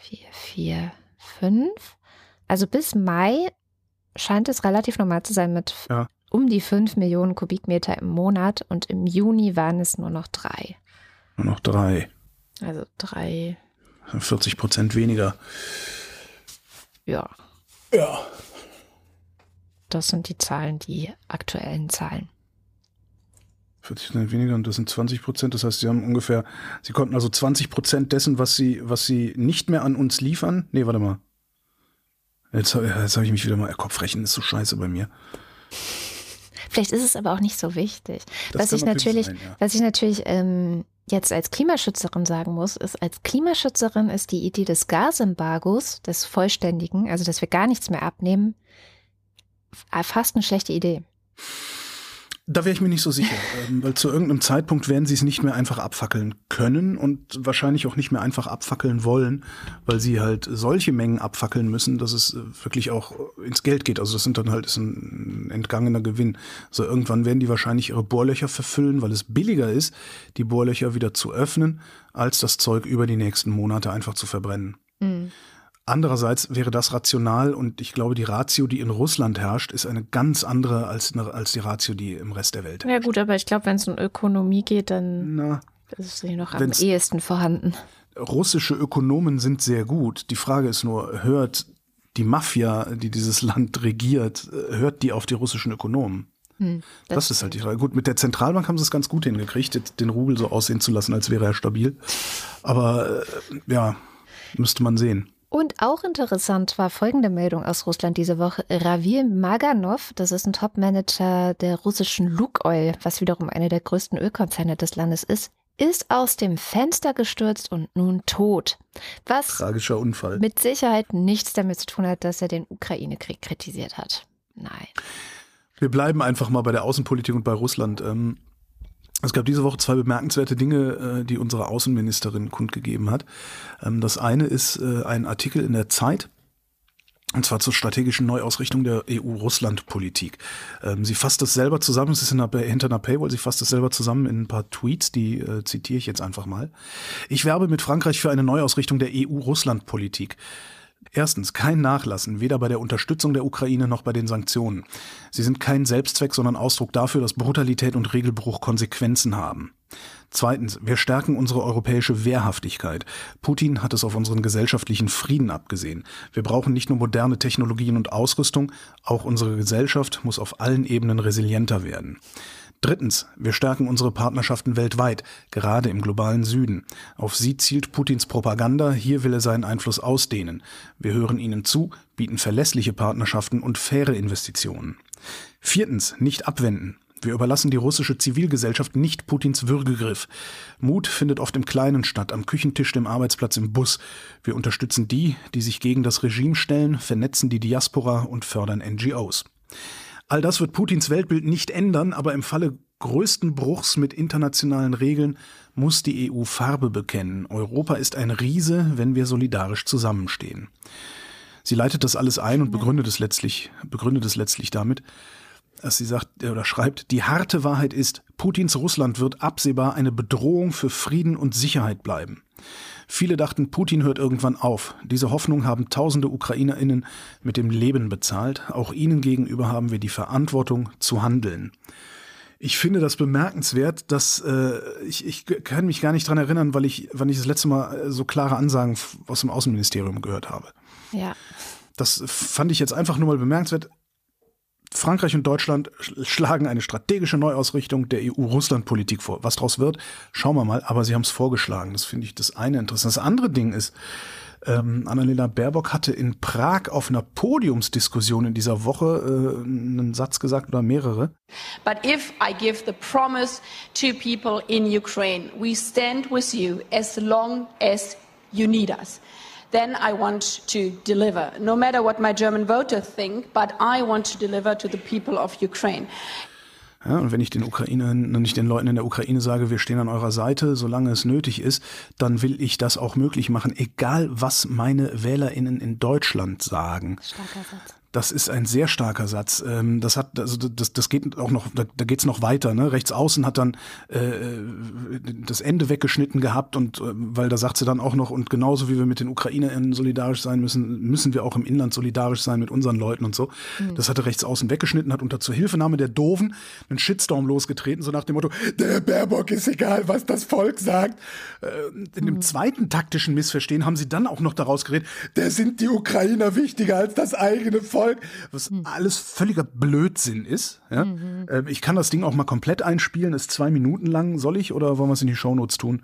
vier, vier, fünf. Also bis Mai scheint es relativ normal zu sein mit ja. um die fünf Millionen Kubikmeter im Monat und im Juni waren es nur noch drei.
Nur noch drei.
Also drei.
40 Prozent weniger.
Ja.
Ja.
Das sind die Zahlen, die aktuellen Zahlen.
40 Prozent weniger und das sind 20 Prozent. Das heißt, sie haben ungefähr, sie konnten also 20 Prozent dessen, was sie, was sie nicht mehr an uns liefern. Nee, warte mal. Jetzt, jetzt habe ich mich wieder mal, Kopfrechnen ist so scheiße bei mir.
Vielleicht ist es aber auch nicht so wichtig. was ich natürlich, sein, ja. was ich natürlich ähm, jetzt als Klimaschützerin sagen muss, ist, als Klimaschützerin ist die Idee des Gasembargos, des vollständigen, also dass wir gar nichts mehr abnehmen, fast eine schlechte Idee.
Da wäre ich mir nicht so sicher, ähm, weil zu irgendeinem Zeitpunkt werden sie es nicht mehr einfach abfackeln können und wahrscheinlich auch nicht mehr einfach abfackeln wollen, weil sie halt solche Mengen abfackeln müssen, dass es äh, wirklich auch ins Geld geht. Also das sind dann halt ist ein entgangener Gewinn. So also irgendwann werden die wahrscheinlich ihre Bohrlöcher verfüllen, weil es billiger ist, die Bohrlöcher wieder zu öffnen, als das Zeug über die nächsten Monate einfach zu verbrennen. Mhm. Andererseits wäre das rational und ich glaube, die Ratio, die in Russland herrscht, ist eine ganz andere als, als die Ratio, die im Rest der Welt
herrscht. Ja gut, aber ich glaube, wenn es um Ökonomie geht, dann Na, ist sie noch am ehesten vorhanden.
Russische Ökonomen sind sehr gut. Die Frage ist nur, hört die Mafia, die dieses Land regiert, hört die auf die russischen Ökonomen? Hm, das, das ist halt die Frage. Gut, mit der Zentralbank haben sie es ganz gut hingekriegt, den Rubel so aussehen zu lassen, als wäre er stabil. Aber äh, ja, müsste man sehen.
Und auch interessant war folgende Meldung aus Russland diese Woche. Ravil Maganov, das ist ein Topmanager der russischen Lukoil, was wiederum einer der größten Ölkonzerne des Landes ist, ist aus dem Fenster gestürzt und nun tot. Was
Tragischer Unfall.
mit Sicherheit nichts damit zu tun hat, dass er den Ukraine-Krieg kritisiert hat. Nein.
Wir bleiben einfach mal bei der Außenpolitik und bei Russland. Ähm, es gab diese Woche zwei bemerkenswerte Dinge, äh, die unsere Außenministerin kundgegeben hat. Ähm, das eine ist äh, ein Artikel in der Zeit, und zwar zur strategischen Neuausrichtung der EU-Russland-Politik. Ähm, sie fasst das selber zusammen, es ist hinter einer Paywall, sie fasst das selber zusammen in ein paar Tweets, die äh, zitiere ich jetzt einfach mal. Ich werbe mit Frankreich für eine Neuausrichtung der EU-Russland-Politik. Erstens, kein Nachlassen, weder bei der Unterstützung der Ukraine noch bei den Sanktionen. Sie sind kein Selbstzweck, sondern Ausdruck dafür, dass Brutalität und Regelbruch Konsequenzen haben. Zweitens, wir stärken unsere europäische Wehrhaftigkeit. Putin hat es auf unseren gesellschaftlichen Frieden abgesehen. Wir brauchen nicht nur moderne Technologien und Ausrüstung, auch unsere Gesellschaft muss auf allen Ebenen resilienter werden. Drittens, wir stärken unsere Partnerschaften weltweit, gerade im globalen Süden. Auf sie zielt Putins Propaganda, hier will er seinen Einfluss ausdehnen. Wir hören ihnen zu, bieten verlässliche Partnerschaften und faire Investitionen. Viertens, nicht abwenden. Wir überlassen die russische Zivilgesellschaft nicht Putins Würgegriff. Mut findet oft im Kleinen statt, am Küchentisch, dem Arbeitsplatz, im Bus. Wir unterstützen die, die sich gegen das Regime stellen, vernetzen die Diaspora und fördern NGOs. All das wird Putins Weltbild nicht ändern, aber im Falle größten Bruchs mit internationalen Regeln muss die EU Farbe bekennen. Europa ist ein Riese, wenn wir solidarisch zusammenstehen. Sie leitet das alles ein und begründet es letztlich, begründet es letztlich damit, dass sie sagt oder schreibt, die harte Wahrheit ist, Putins Russland wird absehbar eine Bedrohung für Frieden und Sicherheit bleiben. Viele dachten, Putin hört irgendwann auf. Diese Hoffnung haben tausende Ukrainerinnen mit dem Leben bezahlt. Auch ihnen gegenüber haben wir die Verantwortung zu handeln. Ich finde das bemerkenswert, dass äh, ich, ich kann mich gar nicht dran erinnern, weil ich, wann ich das letzte Mal äh, so klare Ansagen aus dem Außenministerium gehört habe.
Ja.
Das fand ich jetzt einfach nur mal bemerkenswert. Frankreich und Deutschland schlagen eine strategische Neuausrichtung der EU-Russland-Politik vor. Was daraus wird, schauen wir mal. Aber sie haben es vorgeschlagen. Das finde ich das eine interessant. Das andere Ding ist, ähm, Annalena Baerbock hatte in Prag auf einer Podiumsdiskussion in dieser Woche äh, einen Satz gesagt oder mehrere.
But if I give the promise to people in Ukraine, we stand with you as long as you need us then I want to deliver, no matter what my German voters think, but I want to deliver to the people of Ukraine.
Ja, und wenn ich den Ukrainern, nicht den Leuten in der Ukraine sage, wir stehen an eurer Seite, solange es nötig ist, dann will ich das auch möglich machen, egal was meine WählerInnen in Deutschland sagen.
Starker Satz.
Das ist ein sehr starker Satz. Ähm, das hat, also das, das geht auch noch, da, da geht's noch weiter. Ne? Rechts außen hat dann äh, das Ende weggeschnitten gehabt und äh, weil da sagt sie dann auch noch und genauso wie wir mit den UkrainerInnen solidarisch sein müssen, müssen wir auch im Inland solidarisch sein mit unseren Leuten und so. Mhm. Das hatte rechts außen weggeschnitten, hat unter Zuhilfenahme der Doofen einen Shitstorm losgetreten, so nach dem Motto: Der Baerbock ist egal, was das Volk sagt. Äh, in dem mhm. zweiten taktischen Missverstehen haben sie dann auch noch daraus geredet: Der sind die Ukrainer wichtiger als das eigene Volk. Volk, was mhm. alles völliger Blödsinn ist. Ja? Mhm. Ähm, ich kann das Ding auch mal komplett einspielen, ist zwei Minuten lang. Soll ich oder wollen wir es in die Shownotes tun?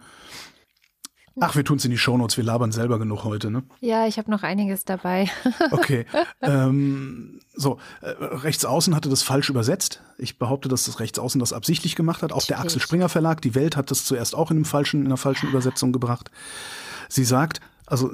Ach, wir tun es in die Shownotes, wir labern selber genug heute, ne?
Ja, ich habe noch einiges dabei.
okay. Ähm, so, äh, rechts außen hatte das falsch übersetzt. Ich behaupte, dass das rechts außen das absichtlich gemacht hat. Auch der Axel Springer Verlag, die Welt hat das zuerst auch in, einem falschen, in einer falschen Übersetzung gebracht. Sie sagt, also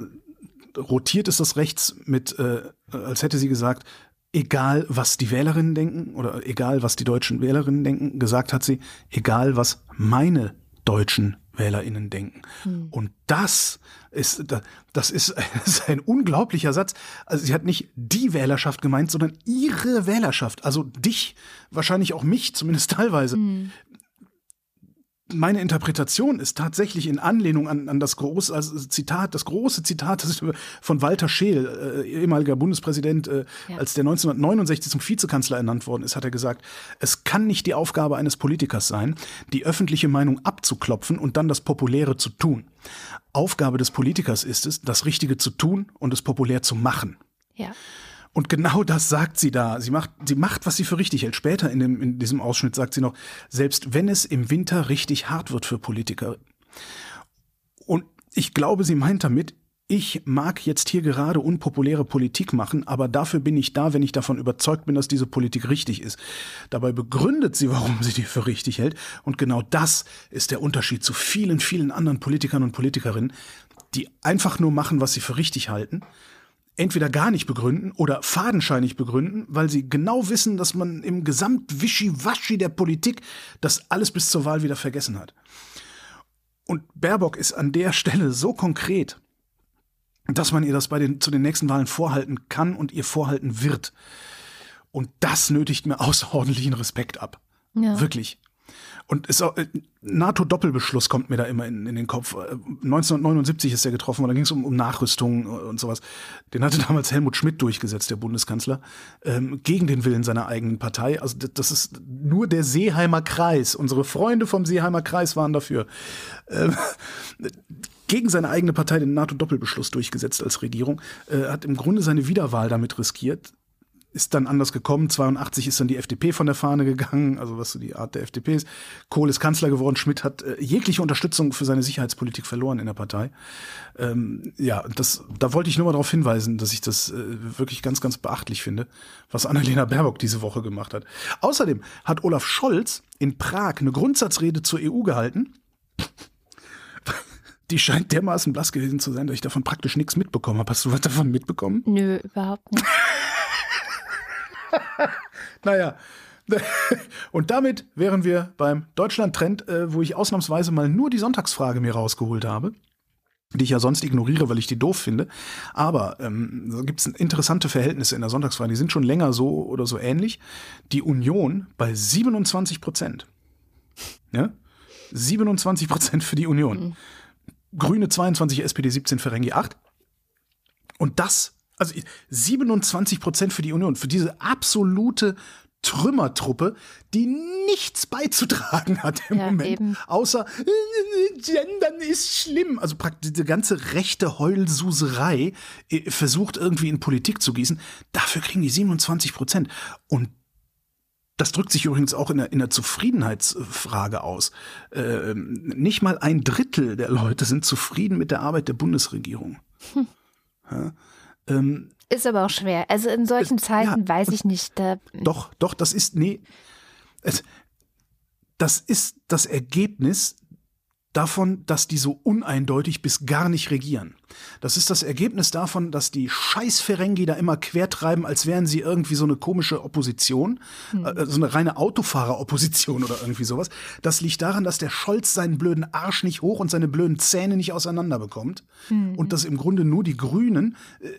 rotiert ist das rechts mit, äh, als hätte sie gesagt, egal was die Wählerinnen denken oder egal was die deutschen Wählerinnen denken, gesagt hat sie, egal was meine deutschen WählerInnen denken. Hm. Und das ist, das ist, das ist ein unglaublicher Satz. Also sie hat nicht die Wählerschaft gemeint, sondern ihre Wählerschaft. Also dich, wahrscheinlich auch mich, zumindest teilweise. Hm meine Interpretation ist tatsächlich in Anlehnung an, an das große also Zitat, das große Zitat von Walter Scheel, äh, ehemaliger Bundespräsident, äh, ja. als der 1969 zum Vizekanzler ernannt worden ist, hat er gesagt, es kann nicht die Aufgabe eines Politikers sein, die öffentliche Meinung abzuklopfen und dann das Populäre zu tun. Aufgabe des Politikers ist es, das Richtige zu tun und es populär zu machen.
Ja.
Und genau das sagt sie da. Sie macht, sie macht, was sie für richtig hält. Später in, dem, in diesem Ausschnitt sagt sie noch, selbst wenn es im Winter richtig hart wird für Politiker. Und ich glaube, sie meint damit, ich mag jetzt hier gerade unpopuläre Politik machen, aber dafür bin ich da, wenn ich davon überzeugt bin, dass diese Politik richtig ist. Dabei begründet sie, warum sie die für richtig hält. Und genau das ist der Unterschied zu vielen, vielen anderen Politikern und Politikerinnen, die einfach nur machen, was sie für richtig halten entweder gar nicht begründen oder fadenscheinig begründen, weil sie genau wissen, dass man im Gesamtwischiwaschi der Politik das alles bis zur Wahl wieder vergessen hat. Und Baerbock ist an der Stelle so konkret, dass man ihr das bei den, zu den nächsten Wahlen vorhalten kann und ihr vorhalten wird. Und das nötigt mir außerordentlichen Respekt ab. Ja. Wirklich. Und ist auch, äh, NATO-Doppelbeschluss kommt mir da immer in, in den Kopf. 1979 äh, ist der getroffen und da ging es um, um Nachrüstung und sowas. Den hatte damals Helmut Schmidt durchgesetzt, der Bundeskanzler, ähm, gegen den Willen seiner eigenen Partei. Also das ist nur der Seeheimer Kreis. Unsere Freunde vom Seeheimer Kreis waren dafür. Ähm, gegen seine eigene Partei den NATO-Doppelbeschluss durchgesetzt als Regierung, äh, hat im Grunde seine Wiederwahl damit riskiert ist dann anders gekommen. 82 ist dann die FDP von der Fahne gegangen, also was so die Art der FDP ist. Kohl ist Kanzler geworden. Schmidt hat äh, jegliche Unterstützung für seine Sicherheitspolitik verloren in der Partei. Ähm, ja, das, da wollte ich nur mal darauf hinweisen, dass ich das äh, wirklich ganz, ganz beachtlich finde, was Annalena Baerbock diese Woche gemacht hat. Außerdem hat Olaf Scholz in Prag eine Grundsatzrede zur EU gehalten. Die scheint dermaßen blass gewesen zu sein, dass ich davon praktisch nichts mitbekommen habe. Hast du was davon mitbekommen?
Nö, überhaupt nicht.
naja. Und damit wären wir beim Deutschland-Trend, äh, wo ich ausnahmsweise mal nur die Sonntagsfrage mir rausgeholt habe, die ich ja sonst ignoriere, weil ich die doof finde. Aber ähm, da gibt es interessante Verhältnisse in der Sonntagsfrage, die sind schon länger so oder so ähnlich. Die Union bei 27 Prozent. Ja? 27 Prozent für die Union. Mhm. Grüne 22, SPD 17, Ferengi 8. Und das also 27 Prozent für die Union, für diese absolute Trümmertruppe, die nichts beizutragen hat im ja, Moment, eben. außer äh, Gendern ist schlimm. Also praktisch diese ganze rechte Heulsuserei äh, versucht irgendwie in Politik zu gießen. Dafür kriegen die 27 Prozent. Und das drückt sich übrigens auch in der, in der Zufriedenheitsfrage aus. Äh, nicht mal ein Drittel der Leute sind zufrieden mit der Arbeit der Bundesregierung. Hm. Ja?
Ähm, ist aber auch schwer. Also in solchen es, Zeiten ja, weiß ich nicht. Da
doch, doch, das ist, nee, es, das ist das Ergebnis davon, dass die so uneindeutig bis gar nicht regieren. Das ist das Ergebnis davon, dass die scheiß Ferengi da immer quertreiben, als wären sie irgendwie so eine komische Opposition, hm. äh, so eine reine Autofahrer-Opposition oder irgendwie sowas. Das liegt daran, dass der Scholz seinen blöden Arsch nicht hoch und seine blöden Zähne nicht auseinander bekommt hm. und dass im Grunde nur die Grünen äh,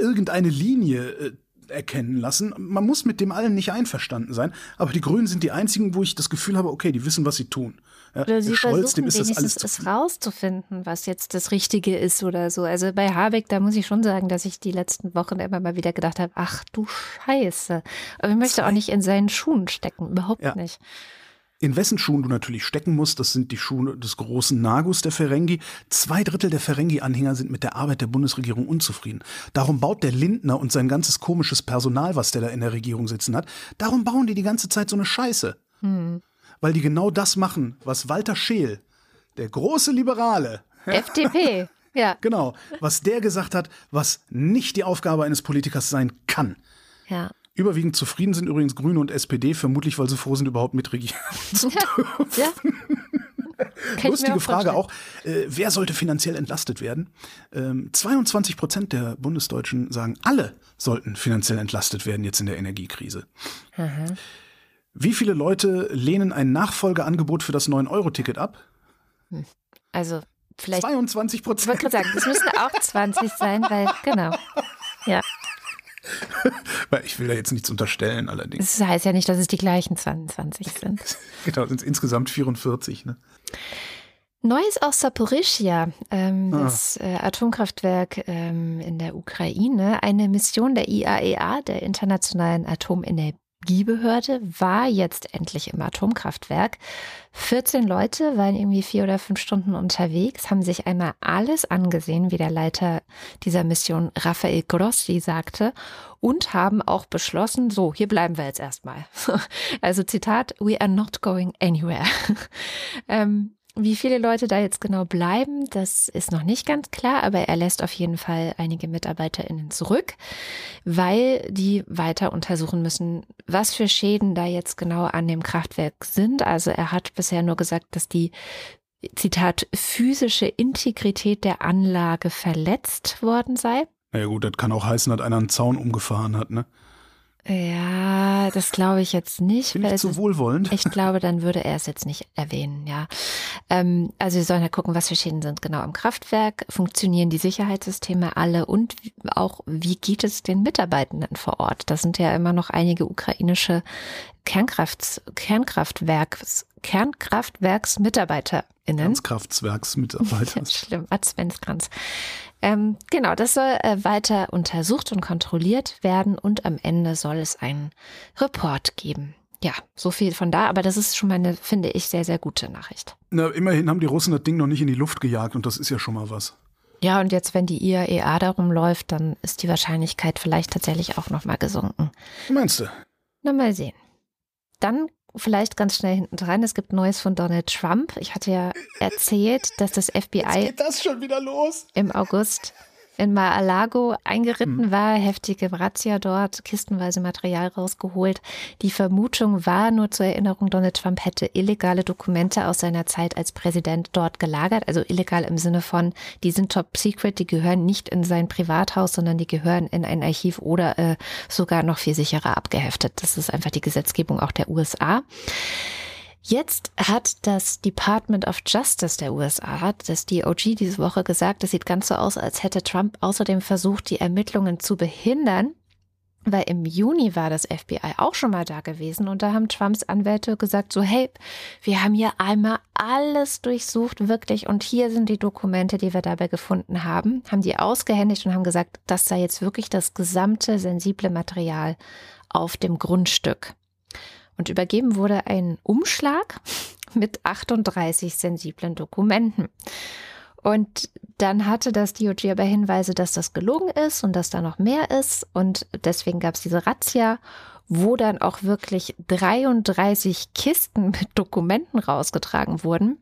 irgendeine Linie äh, erkennen lassen. Man muss mit dem allen nicht einverstanden sein, aber die Grünen sind die einzigen, wo ich das Gefühl habe, okay, die wissen, was sie tun.
Ja, oder sie Scholz, versuchen wenigstens es rauszufinden, was jetzt das Richtige ist oder so. Also bei Habeck, da muss ich schon sagen, dass ich die letzten Wochen immer mal wieder gedacht habe, ach du Scheiße. Aber ich möchte auch nicht in seinen Schuhen stecken, überhaupt ja. nicht.
In wessen Schuhen du natürlich stecken musst, das sind die Schuhe des großen Nagus der Ferengi. Zwei Drittel der Ferengi-Anhänger sind mit der Arbeit der Bundesregierung unzufrieden. Darum baut der Lindner und sein ganzes komisches Personal, was der da in der Regierung sitzen hat, darum bauen die die ganze Zeit so eine Scheiße. Hm. Weil die genau das machen, was Walter Scheel, der große Liberale,
FDP, ja.
Genau, was der gesagt hat, was nicht die Aufgabe eines Politikers sein kann.
Ja.
Überwiegend zufrieden sind übrigens Grüne und SPD, vermutlich weil sie froh sind, überhaupt mitregieren zu dürfen. Ja. ja. Lustige Frage auch, äh, wer sollte finanziell entlastet werden? Ähm, 22 Prozent der Bundesdeutschen sagen, alle sollten finanziell entlastet werden jetzt in der Energiekrise. Mhm. Wie viele Leute lehnen ein Nachfolgeangebot für das 9-Euro-Ticket ab?
Also vielleicht
22 Prozent.
Ich wollte gerade sagen, das müssen auch 20 sein, weil, genau. Ja.
ich will da jetzt nichts unterstellen, allerdings.
Das heißt ja nicht, dass es die gleichen 22 sind.
genau, sind es insgesamt 44. Ne?
Neues aus Saporischia, ähm, ah. das äh, Atomkraftwerk ähm, in der Ukraine. Eine Mission der IAEA, e der Internationalen Atomenergie. Energiebehörde war jetzt endlich im Atomkraftwerk. 14 Leute waren irgendwie vier oder fünf Stunden unterwegs, haben sich einmal alles angesehen, wie der Leiter dieser Mission Raphael Grossi sagte, und haben auch beschlossen, so, hier bleiben wir jetzt erstmal. Also Zitat, we are not going anywhere. ähm, wie viele Leute da jetzt genau bleiben, das ist noch nicht ganz klar, aber er lässt auf jeden Fall einige MitarbeiterInnen zurück, weil die weiter untersuchen müssen, was für Schäden da jetzt genau an dem Kraftwerk sind. Also er hat bisher nur gesagt, dass die Zitat, physische Integrität der Anlage verletzt worden sei.
Na ja gut, das kann auch heißen, dass einer einen Zaun umgefahren hat, ne?
Ja, das glaube ich jetzt nicht.
Bin ich zu wohlwollend?
Ich glaube, dann würde er es jetzt nicht erwähnen, ja. Ähm, also wir sollen ja gucken, was für Schäden sind genau im Kraftwerk, funktionieren die Sicherheitssysteme alle und auch, wie geht es den Mitarbeitenden vor Ort? Das sind ja immer noch einige ukrainische Kernkrafts Kernkraftwerks KernkraftwerksmitarbeiterInnen.
Kernkraftwerksmitarbeiter.
Schlimm, Adventskranz. Ähm, genau, das soll äh, weiter untersucht und kontrolliert werden und am Ende soll es einen Report geben. Ja, so viel von da, aber das ist schon mal eine, finde ich, sehr, sehr gute Nachricht.
Na, immerhin haben die Russen das Ding noch nicht in die Luft gejagt und das ist ja schon mal was.
Ja, und jetzt, wenn die IAEA darum läuft, dann ist die Wahrscheinlichkeit vielleicht tatsächlich auch nochmal gesunken.
Meinst du?
Na, mal sehen. Dann vielleicht ganz schnell hinten dran. Es gibt Neues von Donald Trump. Ich hatte ja erzählt, dass das FBI
das
im August in Mar-a-Lago eingeritten
Hm.
war, heftige Razzia dort, kistenweise Material rausgeholt. Die Vermutung war, nur zur Erinnerung, Donald Trump hätte illegale Dokumente aus seiner Zeit als Präsident dort gelagert. Also illegal im Sinne von, die sind top secret, die gehören nicht in sein Privathaus, sondern die gehören in ein Archiv oder äh, sogar noch viel sicherer abgeheftet. Das ist einfach die Gesetzgebung auch der USA. Jetzt hat das Department of Justice der USA, das DOJ, diese Woche gesagt, es sieht ganz so aus, als hätte Trump außerdem versucht, die Ermittlungen zu behindern. Weil im Juni war das FBI auch schon mal da gewesen und da haben Trumps Anwälte gesagt, so hey, wir haben hier einmal alles durchsucht, wirklich, und hier sind die Dokumente, die wir dabei gefunden haben, haben die ausgehändigt und haben gesagt, das sei jetzt wirklich das gesamte sensible Material auf dem Grundstück. Und übergeben wurde ein Umschlag mit 38 sensiblen Dokumenten. Und dann hatte das DOJ aber Hinweise, dass das gelogen ist und dass da noch mehr ist. Und deswegen gab es diese Razzia, wo dann auch wirklich 33 Kisten mit Dokumenten rausgetragen wurden.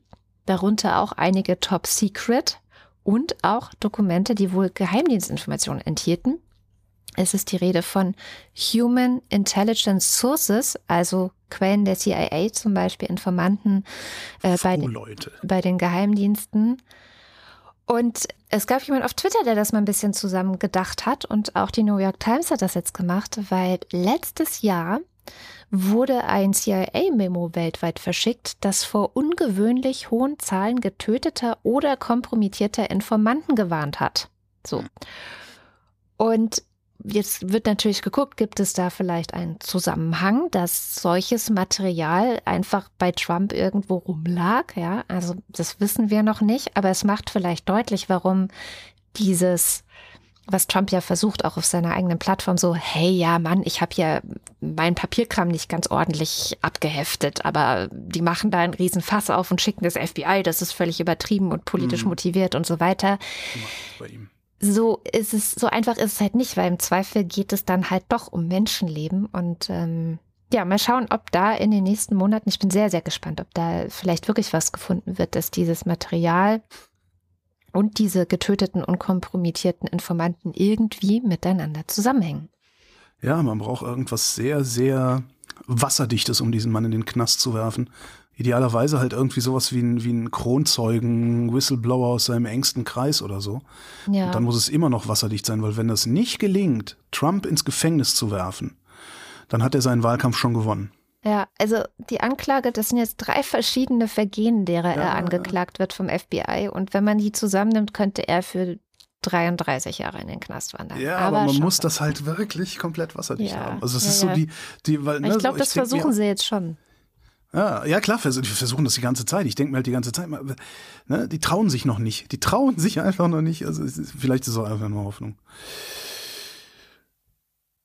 Darunter auch einige Top Secret und auch Dokumente, die wohl Geheimdienstinformationen enthielten. Es ist die Rede von Human Intelligence Sources, also Quellen der CIA, zum Beispiel Informanten äh, bei, den, bei den Geheimdiensten. Und es gab jemand auf Twitter, der das mal ein bisschen zusammen gedacht hat und auch die New York Times hat das jetzt gemacht, weil letztes Jahr wurde ein CIA-Memo weltweit verschickt, das vor ungewöhnlich hohen Zahlen getöteter oder kompromittierter Informanten gewarnt hat. So. Und jetzt wird natürlich geguckt, gibt es da vielleicht einen Zusammenhang, dass solches Material einfach bei Trump irgendwo rumlag, ja? Also das wissen wir noch nicht, aber es macht vielleicht deutlich, warum dieses was Trump ja versucht, auch auf seiner eigenen Plattform, so, hey, ja, Mann, ich habe ja meinen Papierkram nicht ganz ordentlich abgeheftet, aber die machen da einen riesen Fass auf und schicken das FBI, das ist völlig übertrieben und politisch
Mhm.
motiviert und so weiter.
Bei ihm.
So ist es, so einfach ist es halt nicht, weil im Zweifel geht es dann halt doch um Menschenleben und ähm, ja, mal schauen, ob da in den nächsten Monaten, ich bin sehr, sehr gespannt, ob da vielleicht wirklich was gefunden wird, dass dieses Material und diese getöteten und kompromittierten Informanten irgendwie miteinander zusammenhängen.
Ja, man braucht irgendwas sehr, sehr Wasserdichtes, um diesen Mann in den Knast zu werfen. Idealerweise halt irgendwie sowas wie ein, wie ein Kronzeugen, Whistleblower aus seinem engsten Kreis oder so.
Ja.
Und dann muss es immer noch wasserdicht sein, weil wenn das nicht gelingt, Trump ins Gefängnis zu werfen, dann hat er seinen Wahlkampf schon gewonnen.
Ja, also die Anklage, das sind jetzt drei verschiedene Vergehen, derer
Ja,
er angeklagt wird vom FBI. Und wenn man die zusammennimmt, könnte er für 33 Jahre in den Knast wandern.
Ja, aber, man
schon.
muss das halt wirklich komplett wasserdicht
Ja,
haben. Also es
ja,
ist so die, die, weil, ne,
Ich glaube,
so,
das
mir
versuchen
auch-
sie jetzt schon.
Ja, ja klar, die versuchen das die ganze Zeit. Ich denke mir halt die ganze Zeit, ne, die trauen sich noch nicht. Die trauen sich einfach noch nicht. Also vielleicht ist es auch einfach nur Hoffnung.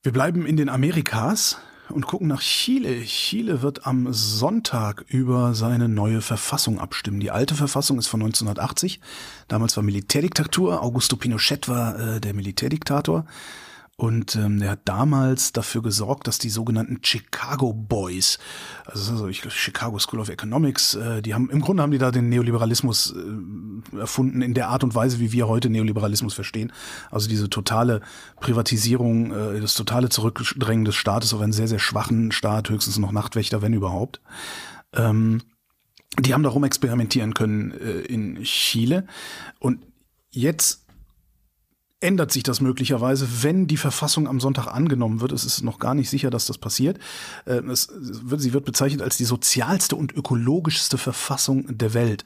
Wir bleiben in den Amerikas und gucken nach Chile. Chile wird am Sonntag über seine neue Verfassung abstimmen. Die alte Verfassung ist von 1980. Damals war Militärdiktatur. Augusto Pinochet war äh, der Militärdiktator. Und ähm, der hat damals dafür gesorgt, dass die sogenannten Chicago Boys, also also ich, Chicago School of Economics, äh, die haben im Grunde haben die da den Neoliberalismus äh, erfunden in der Art und Weise, wie wir heute Neoliberalismus verstehen. Also diese totale Privatisierung, äh, das totale Zurückdrängen des Staates auf einen sehr sehr schwachen Staat, höchstens noch Nachtwächter, wenn überhaupt. Ähm, die haben darum experimentieren können äh, in Chile und jetzt ändert sich das möglicherweise, wenn die Verfassung am Sonntag angenommen wird. Es ist noch gar nicht sicher, dass das passiert. Äh, Es wird, sie wird bezeichnet als die sozialste und ökologischste Verfassung der Welt.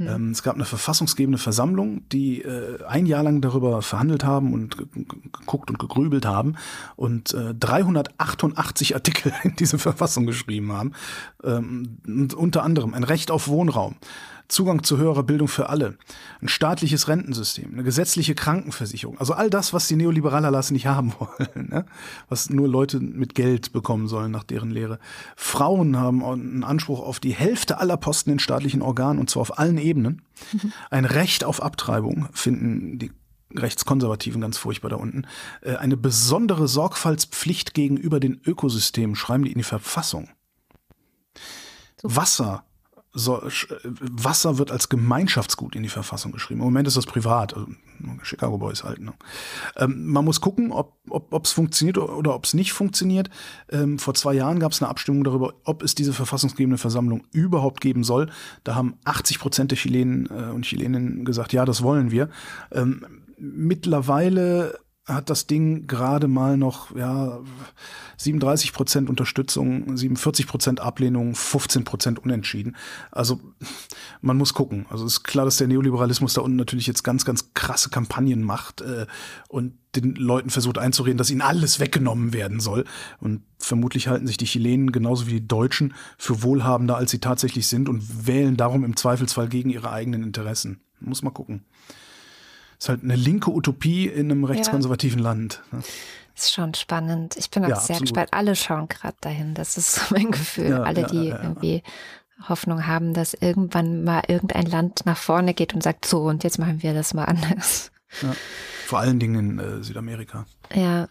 Ähm, Es gab eine verfassungsgebende Versammlung, die äh, ein Jahr lang darüber verhandelt haben und ge- ge- geguckt und gegrübelt haben und äh, 388 Artikel in diese Verfassung geschrieben haben. Ähm, und unter anderem ein Recht auf Wohnraum. Zugang zu höherer Bildung für alle, ein staatliches Rentensystem, eine gesetzliche Krankenversicherung. Also all das, was die Neoliberale lassen nicht haben wollen, ne? was nur Leute mit Geld bekommen sollen nach deren Lehre. Frauen haben einen Anspruch auf die Hälfte aller Posten in staatlichen Organen und zwar auf allen Ebenen. Mhm. Ein Recht auf Abtreibung finden die Rechtskonservativen ganz furchtbar da unten. Äh, eine besondere Sorgfaltspflicht gegenüber den Ökosystemen schreiben die in die Verfassung. Wasser so, Wasser wird als Gemeinschaftsgut in die Verfassung geschrieben. Im Moment ist das privat, also Chicago Boys halt. Ne? Ähm, man muss gucken, ob es ob, funktioniert oder ob es nicht funktioniert. Ähm, vor zwei Jahren gab es eine Abstimmung darüber, ob es diese verfassungsgebende Versammlung überhaupt geben soll. Da haben 80 Prozent der Chilenen äh, und Chileninnen gesagt, ja, das wollen wir. Ähm, mittlerweile hat das Ding gerade mal noch ja 37 Prozent Unterstützung, 47 Prozent Ablehnung, 15 Prozent Unentschieden. Also man muss gucken. Also es ist klar, dass der Neoliberalismus da unten natürlich jetzt ganz, ganz krasse Kampagnen macht äh, und den Leuten versucht einzureden, dass ihnen alles weggenommen werden soll. Und vermutlich halten sich die Chilenen genauso wie die Deutschen für wohlhabender, als sie tatsächlich sind und wählen darum im Zweifelsfall gegen ihre eigenen Interessen. Muss mal gucken. Ist halt eine linke Utopie in einem rechtskonservativen ja. Land. Ne?
Ist schon spannend. Ich bin auch ja, sehr absolut. gespannt. Alle schauen gerade dahin. Das ist so mein Gefühl. Ja, Alle, die irgendwie Hoffnung haben, dass irgendwann mal irgendein Land nach vorne geht und sagt, so, und jetzt machen wir das mal anders.
Vor allen Dingen in äh, Südamerika.
Ja,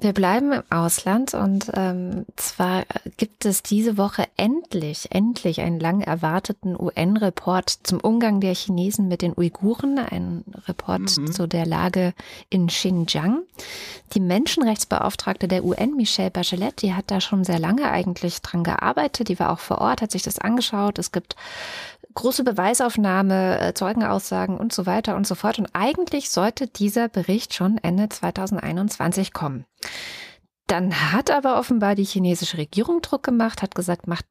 wir bleiben im Ausland und ähm, zwar gibt es diese Woche endlich, endlich einen lang erwarteten UN-Report zum Umgang der Chinesen mit den Uiguren, ein Report mhm. zu der Lage in Xinjiang. Die Menschenrechtsbeauftragte der UN, Michelle Bachelet, die hat da schon sehr lange eigentlich dran gearbeitet, die war auch vor Ort, hat sich das angeschaut. Es gibt große Beweisaufnahme, äh, Zeugenaussagen und so weiter und so fort. Und eigentlich sollte dieser Bericht schon Ende 2021 kommen. Dann hat aber offenbar die chinesische Regierung Druck gemacht, hat gesagt, macht.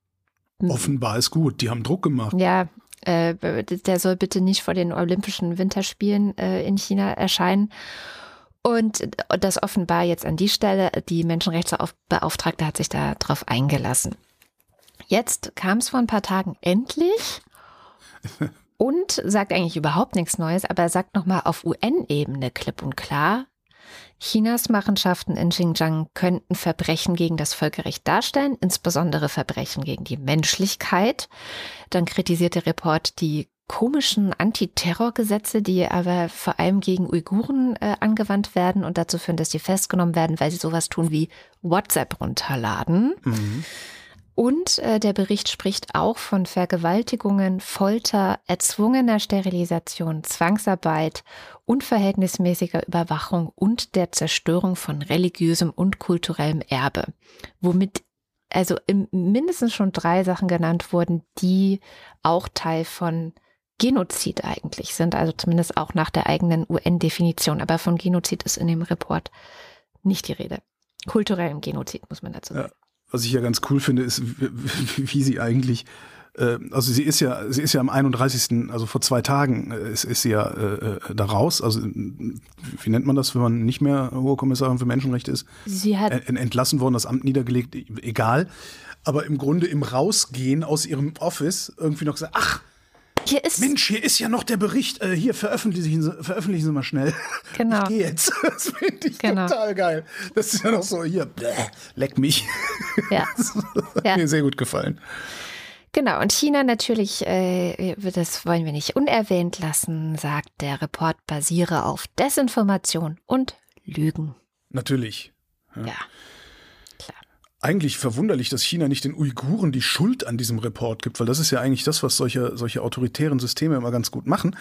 Offenbar ist gut, die haben Druck gemacht.
Ja, äh, der soll bitte nicht vor den Olympischen Winterspielen äh, in China erscheinen. Und das offenbar jetzt an die Stelle, die Menschenrechtsbeauftragte hat sich da drauf eingelassen. Jetzt kam es vor ein paar Tagen endlich und sagt eigentlich überhaupt nichts Neues, aber er sagt nochmal auf UN-Ebene klipp und klar, Chinas Machenschaften in Xinjiang könnten Verbrechen gegen das Völkerrecht darstellen, insbesondere Verbrechen gegen die Menschlichkeit. Dann kritisiert der Report die komischen Antiterrorgesetze, die aber vor allem gegen Uiguren äh, angewandt werden und dazu führen, dass sie festgenommen werden, weil sie sowas tun wie WhatsApp runterladen. Mhm. Und äh, der Bericht spricht auch von Vergewaltigungen, Folter, erzwungener Sterilisation, Zwangsarbeit, unverhältnismäßiger Überwachung und der Zerstörung von religiösem und kulturellem Erbe. Womit also mindestens schon drei Sachen genannt wurden, die auch Teil von Genozid eigentlich sind, also zumindest auch nach der eigenen UN-Definition. Aber von Genozid ist in dem Report nicht die Rede. Kulturellem Genozid, muss man dazu sagen.
Was ich ja ganz cool finde, ist, wie, sie eigentlich äh, also sie ist ja, sie ist ja am 31., also vor zwei Tagen äh, ist, ist sie ja äh, äh, da raus. Also wie nennt man das, wenn man nicht mehr Hohe Kommissarin für Menschenrechte ist?
Sie hat
entlassen worden, das Amt niedergelegt, egal. Aber im Grunde im Rausgehen aus ihrem Office irgendwie noch gesagt, ach, hier ist Mensch, hier ist ja noch der Bericht. Äh, hier veröffentlichen Sie, veröffentlichen Sie mal schnell.
Genau.
Ich gehe jetzt. Das finde ich genau. total geil. Das ist ja noch so hier. Bläh, leck mich.
Ja.
Das hat ja. mir sehr gut gefallen.
Genau, und China natürlich, äh, das wollen wir nicht unerwähnt lassen, sagt der Report, basiere auf Desinformation und Lügen.
Natürlich.
ja. ja
eigentlich verwunderlich, dass China nicht den Uiguren die Schuld an diesem Report gibt, weil das ist ja eigentlich das, was solche, solche autoritären Systeme immer ganz gut machen.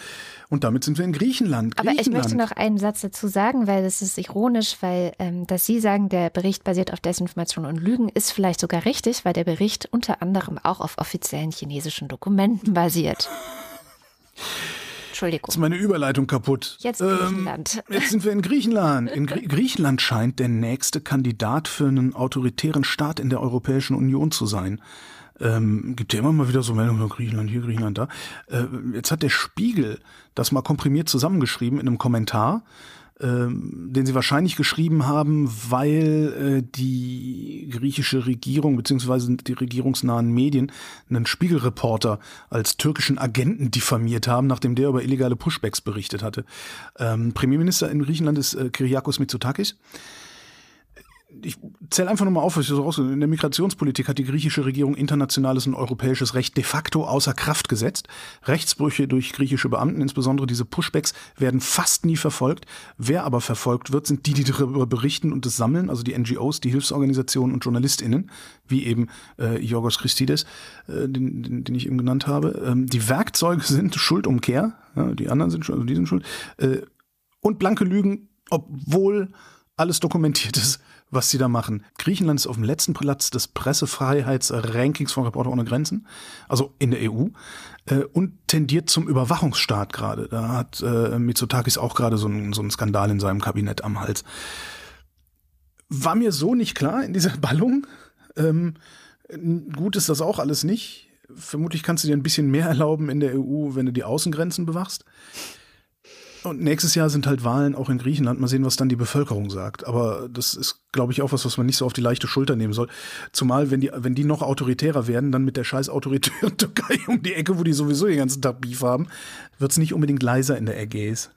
Und damit sind wir in Griechenland.
Griechenland. Aber ich möchte noch einen Satz dazu sagen, weil das ist ironisch, weil ähm, dass Sie sagen, der Bericht basiert auf Desinformation und Lügen, ist vielleicht sogar richtig, weil der Bericht unter anderem auch auf offiziellen chinesischen Dokumenten basiert. Entschuldigung.
Jetzt ist meine Überleitung kaputt.
Jetzt Griechenland.
Ähm, jetzt sind wir in Griechenland. In Grie Griechenland scheint der nächste Kandidat für einen autoritären Staat in der Europäischen Union zu sein. Ähm, gibt ja immer mal wieder so Meldungen, Griechenland hier, Griechenland da. Äh, jetzt hat der Spiegel das mal komprimiert zusammengeschrieben in einem Kommentar. Ähm, den sie wahrscheinlich geschrieben haben, weil äh, die griechische Regierung beziehungsweise die regierungsnahen Medien einen Spiegelreporter als türkischen Agenten diffamiert haben, nachdem der über illegale Pushbacks berichtet hatte. Ähm, Premierminister in Griechenland ist äh, Kyriakos Mitsotakis ich zähle einfach nochmal auf, was ich so raus. In der Migrationspolitik hat die griechische Regierung internationales und europäisches Recht de facto außer Kraft gesetzt. Rechtsbrüche durch griechische Beamten, insbesondere diese Pushbacks, werden fast nie verfolgt. Wer aber verfolgt wird, sind die, die darüber berichten und es sammeln, also die NGOs, die Hilfsorganisationen und JournalistInnen, wie eben äh, Yorgos Christides, äh, den, den, den ich eben genannt habe. Ähm, die Werkzeuge sind Schuldumkehr, ja, die anderen sind schuld, also die sind schuld, äh, und blanke Lügen, obwohl alles dokumentiert ist was sie da machen. Griechenland ist auf dem letzten Platz des Pressefreiheitsrankings von Reporter ohne Grenzen, also in der EU, äh, und tendiert zum Überwachungsstaat gerade. Da hat äh, Mitsotakis auch gerade so einen so einen Skandal in seinem Kabinett am Hals. War mir so nicht klar in dieser Ballung. Ähm, gut ist das auch alles nicht. Vermutlich kannst du dir ein bisschen mehr erlauben in der EU, wenn du die Außengrenzen bewachst. Und nächstes Jahr sind halt Wahlen auch in Griechenland. Mal sehen, was dann die Bevölkerung sagt. Aber das ist, glaube ich, auch was, was man nicht so auf die leichte Schulter nehmen soll. Zumal, wenn die, wenn die noch autoritärer werden, dann mit der scheiß autoritären Türkei um die Ecke, wo die sowieso den ganzen Tag Beef haben, wird es nicht unbedingt leiser in der Ägäis.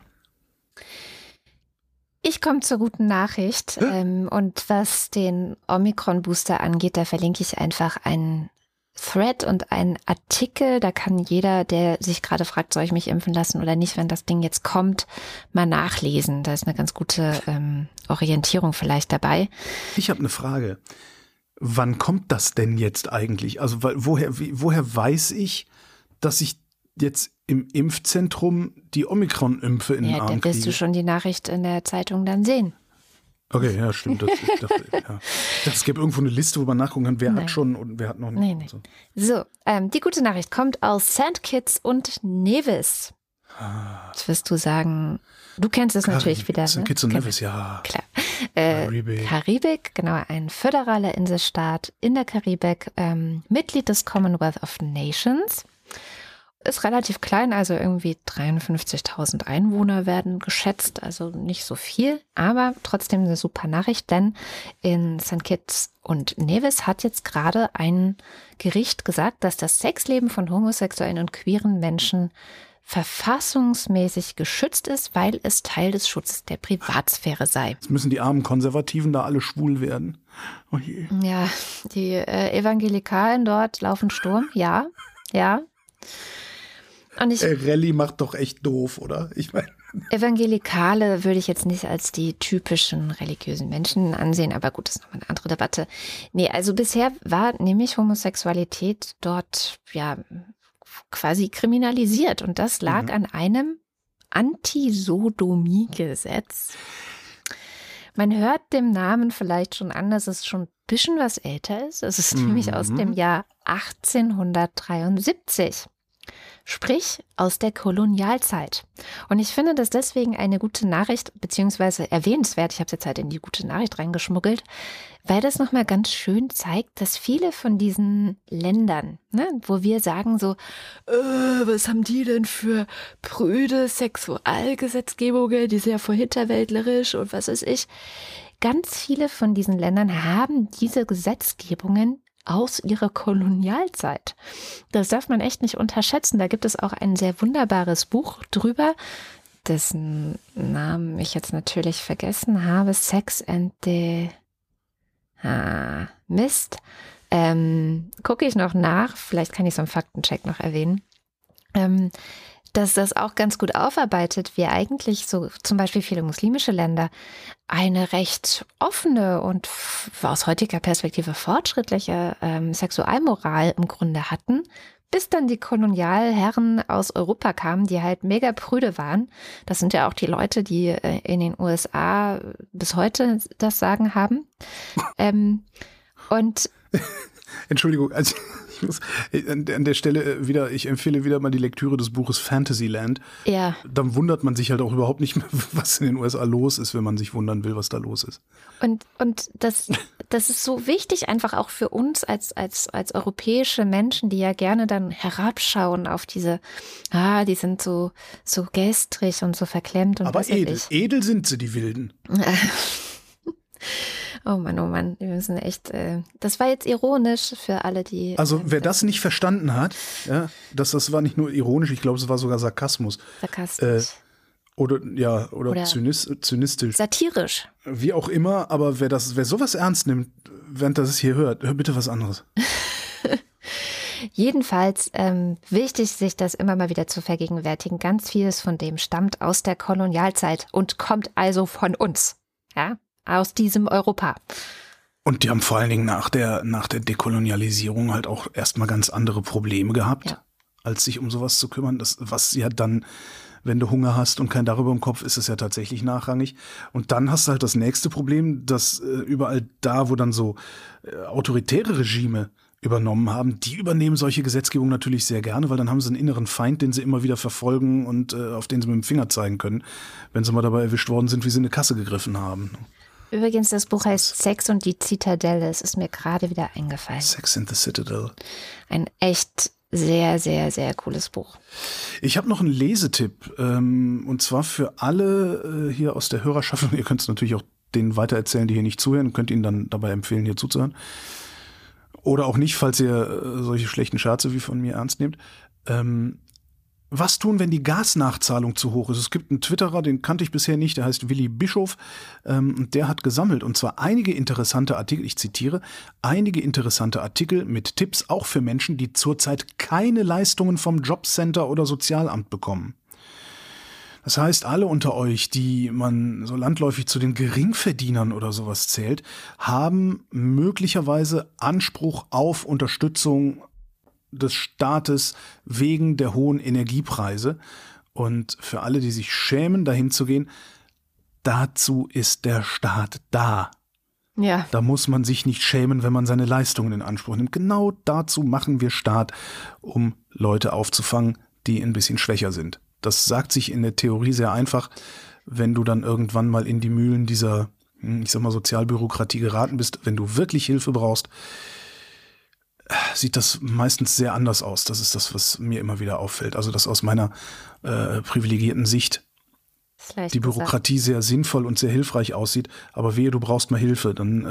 Ich komme zur guten Nachricht. Ähm, und was den Omikron-Booster angeht, da verlinke ich einfach einen Thread und ein Artikel. Da kann jeder, der sich gerade fragt, soll ich mich impfen lassen oder nicht, wenn das Ding jetzt kommt, mal nachlesen. Da ist eine ganz gute ähm, Orientierung vielleicht dabei.
Ich habe eine Frage. Wann kommt das denn jetzt eigentlich? Also woher, wie, woher weiß ich, dass ich jetzt im Impfzentrum die Omikron-Impfe in den
ja,
Arm
dann wirst du schon die Nachricht in der Zeitung dann sehen.
Okay, ja, stimmt. Das, ich dachte, ja. Es gibt irgendwo eine Liste, wo man nachgucken kann, wer Nein. hat schon und wer hat noch nicht.
Nee. So, so ähm, die gute Nachricht kommt aus St. Kitts und Nevis. Ah. Jetzt wirst du sagen, du kennst es natürlich wieder.
St. Ne? Kitts und Nevis, ja.
Klar. Äh, Karibik. Karibik, genau, ein föderaler Inselstaat in der Karibik, ähm, Mitglied des Commonwealth of Nations ist relativ klein, also irgendwie 53.000 Einwohner werden geschätzt, also nicht so viel, aber trotzdem eine super Nachricht, denn in St. Kitts und Nevis hat jetzt gerade ein Gericht gesagt, dass das Sexleben von homosexuellen und queeren Menschen verfassungsmäßig geschützt ist, weil es Teil des Schutzes der Privatsphäre sei.
Jetzt müssen die armen Konservativen da alle schwul werden.
Oh ja, die äh, Evangelikalen dort laufen Sturm, ja, ja.
Und ich, Rallye macht doch echt doof, oder? Ich meine.
Evangelikale würde ich jetzt nicht als die typischen religiösen Menschen ansehen, aber gut, das ist nochmal eine andere Debatte. Nee, also bisher war nämlich Homosexualität dort ja quasi kriminalisiert und das lag mhm. an einem Antisodomie-Gesetz. Man hört dem Namen vielleicht schon an, dass es schon ein bisschen was älter ist. Es ist mhm. nämlich aus dem Jahr 1873 sprich aus der Kolonialzeit. Und ich finde das deswegen eine gute Nachricht, beziehungsweise erwähnenswert, ich habe es jetzt halt in die gute Nachricht reingeschmuggelt, weil das nochmal ganz schön zeigt, dass viele von diesen Ländern, ne, wo wir sagen so, äh, was haben die denn für prüde Sexualgesetzgebungen, die sind ja voll hinterwäldlerisch und was weiß ich, ganz viele von diesen Ländern haben diese Gesetzgebungen aus ihrer Kolonialzeit. Das darf man echt nicht unterschätzen. Da gibt es auch ein sehr wunderbares Buch drüber, dessen Namen ich jetzt natürlich vergessen habe. Sex and the ah, Mist. Ähm, gucke ich noch nach. Vielleicht kann ich so einen Faktencheck noch erwähnen. Ähm, dass das auch ganz gut aufarbeitet, wie eigentlich so zum Beispiel viele muslimische Länder eine recht offene und aus heutiger Perspektive fortschrittliche ähm, Sexualmoral im Grunde hatten, bis dann die Kolonialherren aus Europa kamen, die halt mega prüde waren. Das sind ja auch die Leute, die äh, in den USA bis heute das Sagen haben. ähm, und
Entschuldigung, also An der Stelle äh, wieder, ich empfehle wieder mal die Lektüre des Buches Fantasyland.
Ja.
Dann wundert man sich halt auch überhaupt nicht mehr, was in den USA los ist, wenn man sich wundern will, was da los ist.
Und, und das, das ist so wichtig einfach auch für uns als, als, als europäische Menschen, die ja gerne dann herabschauen auf diese, ah, die sind so, so gestrig und so verklemmt und
Aber edel,
ich.
edel sind sie, die Wilden.
Oh Mann, oh Mann, wir müssen echt, äh, das war jetzt ironisch für alle, die.
Also
äh,
wer das nicht verstanden hat, ja, das, das war nicht nur ironisch, ich glaube, es war sogar Sarkasmus.
sarkastisch.
Oder ja, oder,
Oder-
zynis, zynistisch.
Satirisch.
Wie auch immer, aber wer das, wer sowas ernst nimmt, während das hier hört, hör bitte was anderes.
Jedenfalls ähm, wichtig, sich das immer mal wieder zu vergegenwärtigen. Ganz vieles von dem stammt aus der Kolonialzeit und kommt also von uns. Ja, aus diesem Europa.
Und die haben vor allen Dingen nach der, nach der Dekolonialisierung halt auch erstmal ganz andere Probleme gehabt,
Ja.
als sich um sowas zu kümmern. Das, was ja dann, wenn du Hunger hast und kein Dach über dem Kopf, ist es ja tatsächlich nachrangig. Und dann hast du halt das nächste Problem, dass äh, überall da, wo dann so äh, autoritäre Regime übernommen haben, die übernehmen solche Gesetzgebung natürlich sehr gerne, weil dann haben sie einen inneren Feind, den sie immer wieder verfolgen und äh, auf den sie mit dem Finger zeigen können, wenn sie mal dabei erwischt worden sind, wie sie eine Kasse gegriffen haben.
Übrigens, das Buch heißt Sex und die Zitadelle. Es ist mir gerade wieder eingefallen.
Sex in the Citadel.
Ein echt sehr, sehr, sehr cooles Buch.
Ich habe noch einen Lesetipp ähm, und zwar für alle äh, hier aus der Hörerschaft. Ihr könnt es natürlich auch denen weitererzählen, die hier nicht zuhören und könnt ihnen dann dabei empfehlen, hier zuzuhören. Oder auch nicht, falls ihr äh, solche schlechten Scherze wie von mir ernst nehmt. Ähm, was tun, wenn die Gasnachzahlung zu hoch ist? Es gibt einen Twitterer, den kannte ich bisher nicht, der heißt Willi Bischof, ähm, der hat gesammelt, und zwar einige interessante Artikel, ich zitiere, einige interessante Artikel mit Tipps auch für Menschen, die zurzeit keine Leistungen vom Jobcenter oder Sozialamt bekommen. Das heißt, alle unter euch, die man so landläufig zu den Geringverdienern oder sowas zählt, haben möglicherweise Anspruch auf Unterstützung des Staates wegen der hohen Energiepreise. Und für alle, die sich schämen, dahin zu gehen, dazu ist der Staat da.
Ja.
Da muss man sich nicht schämen, wenn man seine Leistungen in Anspruch nimmt. Genau dazu machen wir Staat, um Leute aufzufangen, die ein bisschen schwächer sind. Das sagt sich in der Theorie sehr einfach, wenn du dann irgendwann mal in die Mühlen dieser, hm, ich sag mal, Sozialbürokratie geraten bist. Wenn du wirklich Hilfe brauchst, sieht das meistens sehr anders aus. Das ist das, was mir immer wieder auffällt. Also, dass aus meiner äh, privilegierten Sicht die
gesagt.
Bürokratie sehr sinnvoll und sehr hilfreich aussieht. Aber wehe, du brauchst mal Hilfe, dann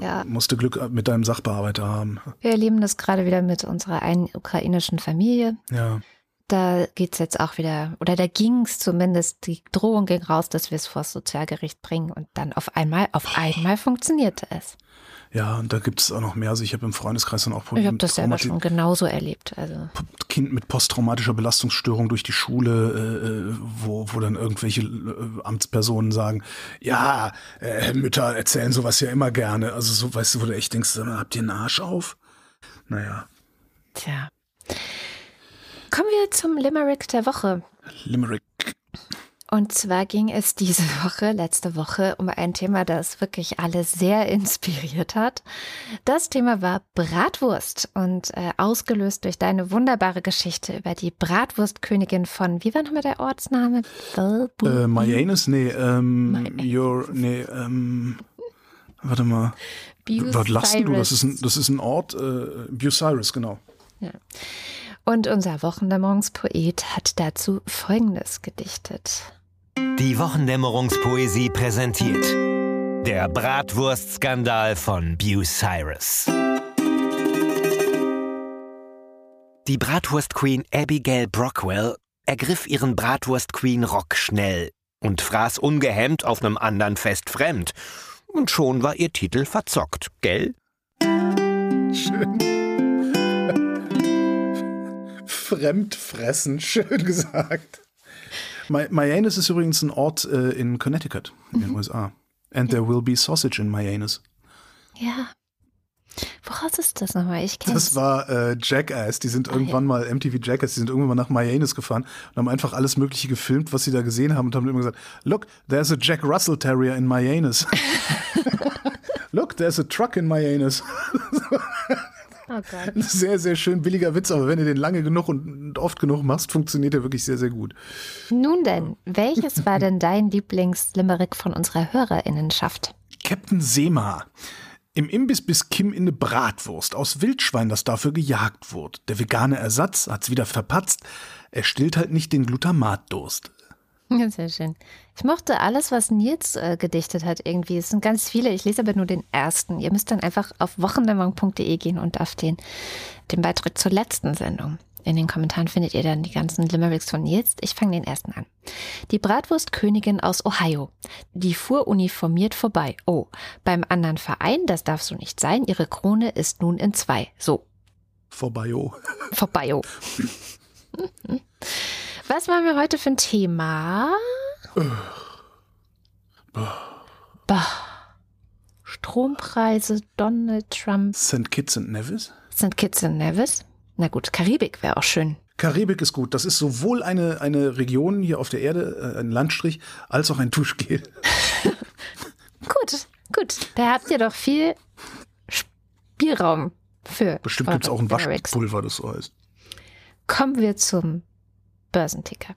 äh,
Ja.
musst du Glück mit deinem Sachbearbeiter haben.
Wir erleben das gerade wieder mit unserer einen ukrainischen Familie.
Ja.
Da geht's jetzt auch wieder, oder da ging's zumindest, die Drohung ging raus, dass wir es vor das Sozialgericht bringen und dann auf einmal, auf einmal funktionierte es.
Ja, und da gibt es auch noch mehr. Also ich habe im Freundeskreis dann auch
Ich
Probleme
habe das selber schon genauso erlebt. Also
Kind mit posttraumatischer Belastungsstörung durch die Schule, äh, wo, wo dann irgendwelche äh, Amtspersonen sagen, ja, äh, Mütter erzählen sowas ja immer gerne. Also so, weißt du, wo du echt denkst, habt ihr einen Arsch auf? Naja,
Tja. Kommen wir zum Limerick der Woche.
Limerick.
Und zwar ging es diese Woche, letzte Woche, um ein Thema, das wirklich alle sehr inspiriert hat. Das Thema war Bratwurst und äh, ausgelöst durch deine wunderbare Geschichte über die Bratwurstkönigin von, wie war nochmal der Ortsname?
Äh, Mayanes? Nee, ähm,
Mayonnaise.
your, nee, ähm, warte mal.
Bucyrus.
Was lachst du? Das ist ein, das ist ein Ort, äh, Bucyrus, genau.
Und unser Wochendämmerungspoet hat dazu Folgendes gedichtet.
Die Wochendämmerungspoesie präsentiert. Der Bratwurstskandal von Bucyrus. Die Bratwurst-Queen Abigail Brockwell ergriff ihren Bratwurst-Queen-Rock schnell und fraß ungehemmt auf einem anderen Fest fremd. Und schon war ihr Titel verzockt, gell?
Schön. Fremdfressen, schön gesagt. My Mayanes ist übrigens ein Ort äh, in Connecticut, in den USA. And there will be sausage in Mayanes.
Ja. Woraus ist das nochmal? Ich kenne
Das war äh, Jackass. Die sind irgendwann mal, MTV Jackass, die sind irgendwann mal nach Mayanes gefahren und haben einfach alles Mögliche gefilmt, was sie da gesehen haben und haben immer gesagt, look, there's a Jack Russell Terrier in Mayanes. look, there's a truck in Mayanes.
Oh Gott.
Sehr, sehr schön billiger Witz, aber wenn du den lange genug und oft genug machst, funktioniert er wirklich sehr, sehr gut.
Nun denn, welches war denn dein Lieblingslimerick von unserer Hörerinnenschaft?
Captain Sema. Im Imbiss bis Kim in eine Bratwurst aus Wildschwein, das dafür gejagt wurde. Der vegane Ersatz hat's wieder verpatzt. Er stillt halt nicht den Glutamatdurst.
Ja, sehr schön. Ich mochte alles, was Nils äh, gedichtet hat irgendwie. Es sind ganz viele. Ich lese aber nur den ersten. Ihr müsst dann einfach auf wochendämmerung.de gehen und auf den, den Beitrag zur letzten Sendung. In den Kommentaren findet ihr dann die ganzen Limericks von Nils. Ich fange den ersten an. Die Bratwurstkönigin aus Ohio. Die fuhr uniformiert vorbei. Oh, beim anderen Verein, das darf so nicht sein. Ihre Krone ist nun in zwei. So.
Vorbei, oh.
Vorbei, oh. Was machen wir heute für ein Thema? Bah. Strompreise, Donald Trump.
St. Kitts and Nevis?
St. Kitts and Nevis? Na gut, Karibik wäre auch schön.
Karibik ist gut. Das ist sowohl eine, eine Region hier auf der Erde, äh, ein Landstrich, als auch ein Duschgel.
gut, gut. Da habt ihr doch viel Spielraum für.
Bestimmt gibt es auch ein Waschpulver, das so heißt.
Kommen wir zum Börsenticker.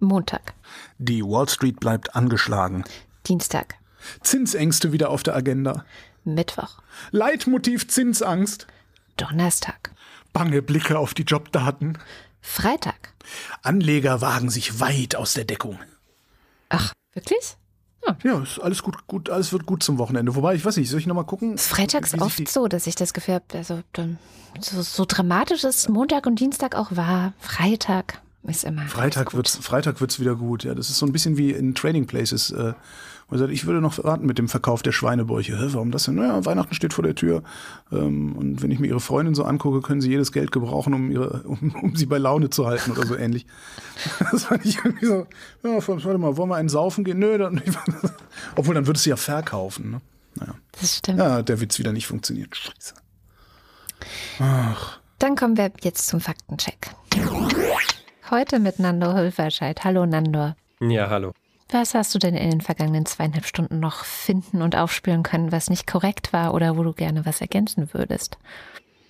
Montag.
Die Wall Street bleibt angeschlagen.
Dienstag.
Zinsängste wieder auf der Agenda.
Mittwoch.
Leitmotiv Zinsangst.
Donnerstag.
Bange Blicke auf die Jobdaten.
Freitag.
Anleger wagen sich weit aus der Deckung.
Ach, wirklich?
Ja, ja ist alles gut, gut, alles wird gut zum Wochenende. Wobei, ich weiß nicht, soll ich nochmal gucken?
Freitags oft so, dass ich das Gefühl habe, also so, so dramatisch ist Montag und Dienstag auch war. Freitag ist immer.
Freitag wird's, Freitag wird's wieder gut. Ja, das ist so ein bisschen wie in Trading Places. Äh, ich würde noch warten mit dem Verkauf der Schweinebäuche. Hä, warum das denn? Naja, Weihnachten steht vor der Tür. Ähm, und wenn ich mir ihre Freundin so angucke, können sie jedes Geld gebrauchen, um ihre, um, um sie bei Laune zu halten oder so ähnlich. Das fand ich irgendwie so. Ja, warte mal, wollen wir einen saufen gehen? Nö, dann, obwohl dann würdest du ja verkaufen. Ne? Naja.
Das stimmt.
Ja, der Witz wieder nicht funktioniert. Scheiße. Ach.
Dann kommen wir jetzt zum Faktencheck. Heute mit Nando Hülferscheid. Hallo Nando.
Ja, hallo.
Was hast du denn in den vergangenen zweieinhalb Stunden noch finden und aufspüren können, was nicht korrekt war oder wo du gerne was ergänzen würdest?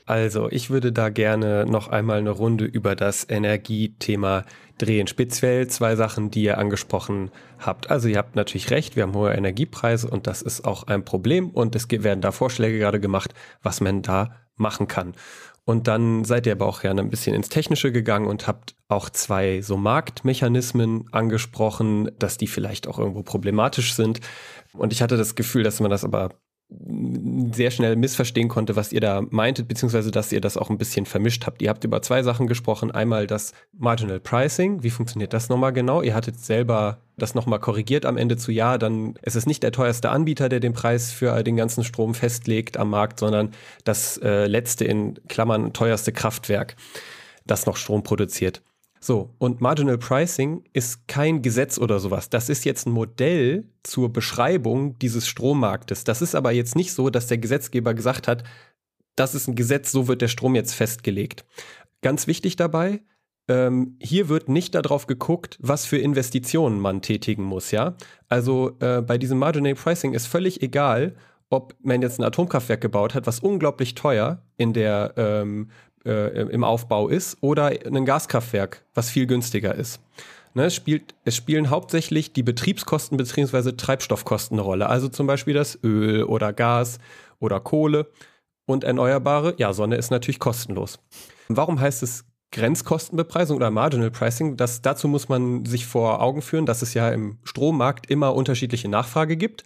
Also, ich würde da gerne noch einmal eine Runde über das Energiethema drehen. Speziell zwei Sachen, die ihr angesprochen habt. Also, ihr habt natürlich recht, wir haben hohe Energiepreise und das ist auch ein Problem und es werden da Vorschläge gerade gemacht, was man da machen kann. Und dann seid ihr aber auch gerne ein bisschen ins Technische gegangen und habt auch zwei so Marktmechanismen angesprochen, dass die vielleicht auch irgendwo problematisch sind. Und ich hatte das Gefühl, dass man das aber sehr schnell missverstehen konnte, was ihr da meintet, beziehungsweise dass ihr das auch ein bisschen vermischt habt. Ihr habt über zwei Sachen gesprochen. Einmal das Marginal Pricing. Wie funktioniert das nochmal genau? Ihr hattet selber das nochmal korrigiert am Ende zu ja, dann ist es nicht der teuerste Anbieter, der den Preis für den ganzen Strom festlegt am Markt, sondern das äh, letzte in Klammern teuerste Kraftwerk, das noch Strom produziert. So, und Marginal Pricing ist kein Gesetz oder sowas. Das ist jetzt ein Modell zur Beschreibung dieses Strommarktes. Das ist aber jetzt nicht so, dass der Gesetzgeber gesagt hat, das ist ein Gesetz, so wird der Strom jetzt festgelegt. Ganz wichtig dabei, ähm, hier wird nicht darauf geguckt, was für Investitionen man tätigen muss, ja. Also äh, bei diesem Marginal Pricing ist völlig egal, ob man jetzt ein Atomkraftwerk gebaut hat, was unglaublich teuer in der ähm, äh, im Aufbau ist, oder ein Gaskraftwerk, was viel günstiger ist. Ne, es, spielt, es spielen hauptsächlich die Betriebskosten bzw. Treibstoffkosten eine Rolle. Also zum Beispiel das Öl oder Gas oder Kohle und Erneuerbare. Ja, Sonne ist natürlich kostenlos. Warum heißt es Grenzkostenbepreisung oder Marginal Pricing? Das, dazu muss man sich vor Augen führen, dass es ja im Strommarkt immer unterschiedliche Nachfrage gibt.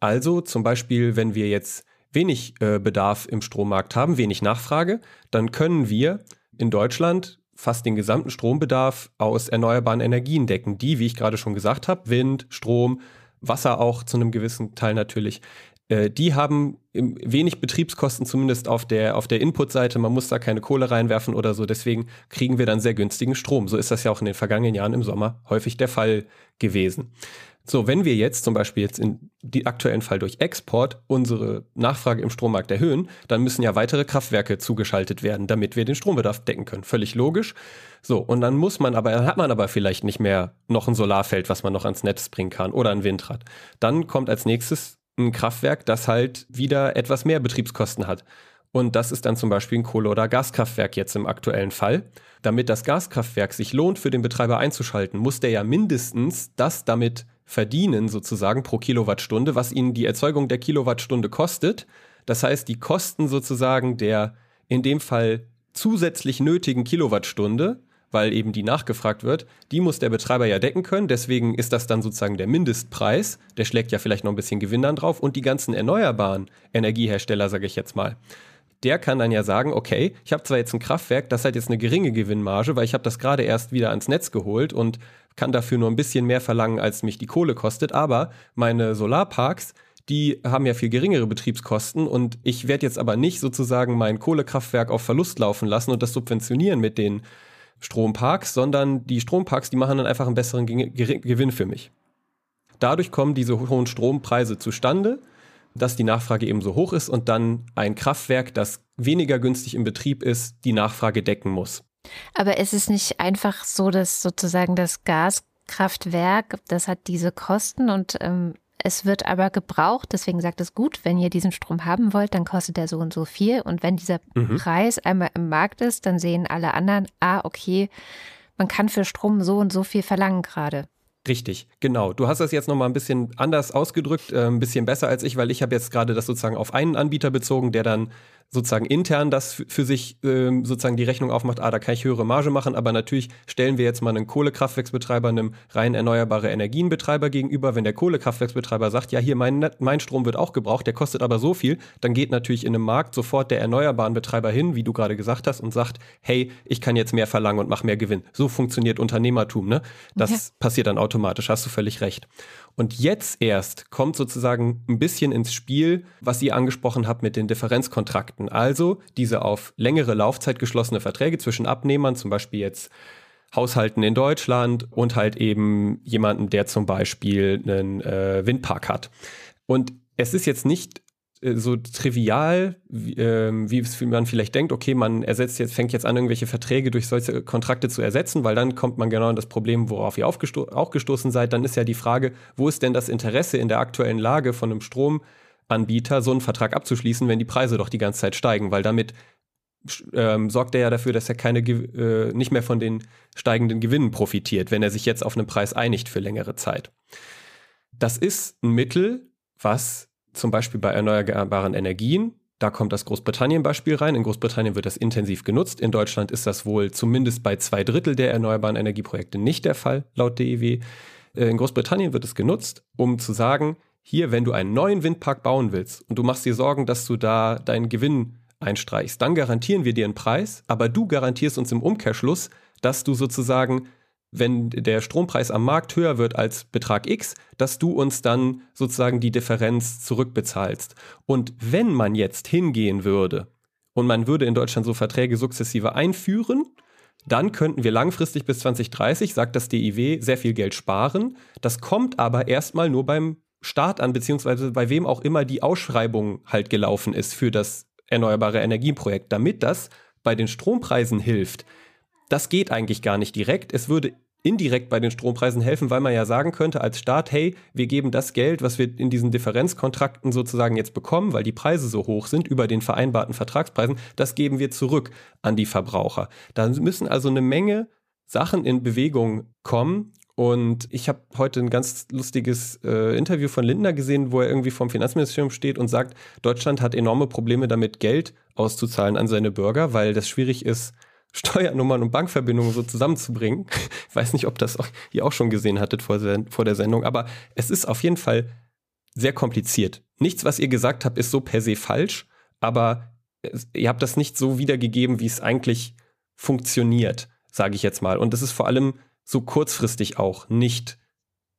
Also zum Beispiel, wenn wir jetzt wenig äh, Bedarf im Strommarkt haben, wenig Nachfrage, dann können wir in Deutschland fast den gesamten Strombedarf aus erneuerbaren Energien decken, die, wie ich gerade schon gesagt habe, Wind, Strom, Wasser auch zu einem gewissen Teil natürlich, äh, die haben wenig Betriebskosten, zumindest auf der, auf der Input-Seite. Man muss da keine Kohle reinwerfen oder so. Deswegen kriegen wir dann sehr günstigen Strom. So ist das ja auch in den vergangenen Jahren im Sommer häufig der Fall gewesen. So, wenn wir jetzt zum Beispiel jetzt in die aktuellen Fall durch Export unsere Nachfrage im Strommarkt erhöhen, dann müssen ja weitere Kraftwerke zugeschaltet werden, damit wir den Strombedarf decken können. Völlig logisch. So, und dann muss man aber, dann hat man aber vielleicht nicht mehr noch ein Solarfeld, was man noch ans Netz bringen kann oder ein Windrad. Dann kommt als nächstes ein Kraftwerk, das halt wieder etwas mehr Betriebskosten hat. Und das ist dann zum Beispiel ein Kohle- oder Gaskraftwerk jetzt im aktuellen Fall. Damit das Gaskraftwerk sich lohnt, für den Betreiber einzuschalten, muss der ja mindestens das damit verdienen, sozusagen pro Kilowattstunde, was ihnen die Erzeugung der Kilowattstunde kostet. Das heißt, die Kosten sozusagen der in dem Fall zusätzlich nötigen Kilowattstunde, weil eben die nachgefragt wird, die muss der Betreiber ja decken können. Deswegen ist das dann sozusagen der Mindestpreis. Der schlägt ja vielleicht noch ein bisschen Gewinn dann drauf. Und die ganzen erneuerbaren Energiehersteller, sage ich jetzt mal, der kann dann ja sagen, okay, ich habe zwar jetzt ein Kraftwerk, das hat jetzt eine geringe Gewinnmarge, weil ich habe das gerade erst wieder ans Netz geholt und kann dafür nur ein bisschen mehr verlangen, als mich die Kohle kostet, aber meine Solarparks, die haben ja viel geringere Betriebskosten und ich werde jetzt aber nicht sozusagen mein Kohlekraftwerk auf Verlust laufen lassen und das subventionieren mit den Stromparks, sondern die Stromparks, die machen dann einfach einen besseren Gewinn für mich. Dadurch kommen diese hohen Strompreise zustande dass die Nachfrage eben so hoch ist und dann ein Kraftwerk, das weniger günstig im Betrieb ist, die Nachfrage decken muss.
Aber ist es nicht einfach so, dass sozusagen das Gaskraftwerk, das hat diese Kosten und ähm, es wird aber gebraucht, deswegen sagt es gut, wenn ihr diesen Strom haben wollt, dann kostet der so und so viel. Und wenn dieser mhm. Preis einmal im Markt ist, dann sehen alle anderen, ah, okay, man kann für Strom so und so viel verlangen gerade.
Richtig, genau. Du hast das jetzt nochmal ein bisschen anders ausgedrückt, äh, ein bisschen besser als ich, weil ich habe jetzt gerade das sozusagen auf einen Anbieter bezogen, der dann sozusagen intern das für sich ähm, sozusagen die Rechnung aufmacht, ah, da kann ich höhere Marge machen, aber natürlich stellen wir jetzt mal einen Kohlekraftwerksbetreiber einem rein erneuerbare Energienbetreiber gegenüber. Wenn der Kohlekraftwerksbetreiber sagt, ja, hier mein, mein Strom wird auch gebraucht, der kostet aber so viel, dann geht natürlich in einem Markt sofort der erneuerbaren Betreiber hin, wie du gerade gesagt hast, und sagt, hey, ich kann jetzt mehr verlangen und mache mehr Gewinn. So funktioniert Unternehmertum, ne? Das ja. passiert dann automatisch, hast du völlig recht. Und jetzt erst kommt sozusagen ein bisschen ins Spiel, was ihr angesprochen habt mit den Differenzkontrakten. Also diese auf längere Laufzeit geschlossene Verträge zwischen Abnehmern, zum Beispiel jetzt Haushalten in Deutschland und halt eben jemanden, der zum Beispiel einen äh, Windpark hat. Und es ist jetzt nicht äh, so trivial, wie, äh, wie man vielleicht denkt, okay, man ersetzt jetzt, fängt jetzt an, irgendwelche Verträge durch solche Kontrakte zu ersetzen, weil dann kommt man genau an das Problem, worauf ihr auch gestoßen seid. Dann ist ja die Frage, wo ist denn das Interesse in der aktuellen Lage von einem Stromanbieter, so einen Vertrag abzuschließen, wenn die Preise doch die ganze Zeit steigen, weil damit ähm, sorgt er ja dafür, dass er keine äh, nicht mehr von den steigenden Gewinnen profitiert, wenn er sich jetzt auf einen Preis einigt für längere Zeit. Das ist ein Mittel, was zum Beispiel bei erneuerbaren Energien. Da kommt das Großbritannien-Beispiel rein. In Großbritannien wird das intensiv genutzt. In Deutschland ist das wohl zumindest bei zwei Drittel der erneuerbaren Energieprojekte nicht der Fall, laut DEW. Äh, in Großbritannien wird es genutzt, um zu sagen, hier, wenn du einen neuen Windpark bauen willst und du machst dir Sorgen, dass du da deinen Gewinn einstreichst, dann garantieren wir dir einen Preis, aber du garantierst uns im Umkehrschluss, dass du sozusagen wenn der Strompreis am Markt höher wird als Betrag X, dass du uns dann sozusagen die Differenz zurückbezahlst. Und wenn man jetzt hingehen würde und man würde in Deutschland so Verträge sukzessive einführen, dann könnten wir langfristig bis 2030, sagt das DIW, sehr viel Geld sparen. Das kommt aber erstmal nur beim Staat an, beziehungsweise bei wem auch immer die Ausschreibung halt gelaufen ist für das erneuerbare Energieprojekt, damit das bei den Strompreisen hilft das geht eigentlich gar nicht direkt. Es würde indirekt bei den Strompreisen helfen, weil man ja sagen könnte als Staat, hey, wir geben das Geld, was wir in diesen Differenzkontrakten sozusagen jetzt bekommen, weil die Preise so hoch sind über den vereinbarten Vertragspreisen, das geben wir zurück an die Verbraucher. Da müssen also eine Menge Sachen in Bewegung kommen. Und ich habe heute ein ganz lustiges äh, Interview von Lindner gesehen, wo er irgendwie vom Finanzministerium steht und sagt, Deutschland hat enorme Probleme damit, Geld auszuzahlen an seine Bürger, weil das schwierig ist, Steuernummern und Bankverbindungen so zusammenzubringen. Ich weiß nicht, ob das auch, ihr auch schon gesehen hattet vor, vor der Sendung, aber es ist auf jeden Fall sehr kompliziert. Nichts, was ihr gesagt habt, ist so per se falsch, aber es, ihr habt das nicht so wiedergegeben, wie es eigentlich funktioniert, sage ich jetzt mal. Und es ist vor allem so kurzfristig auch nicht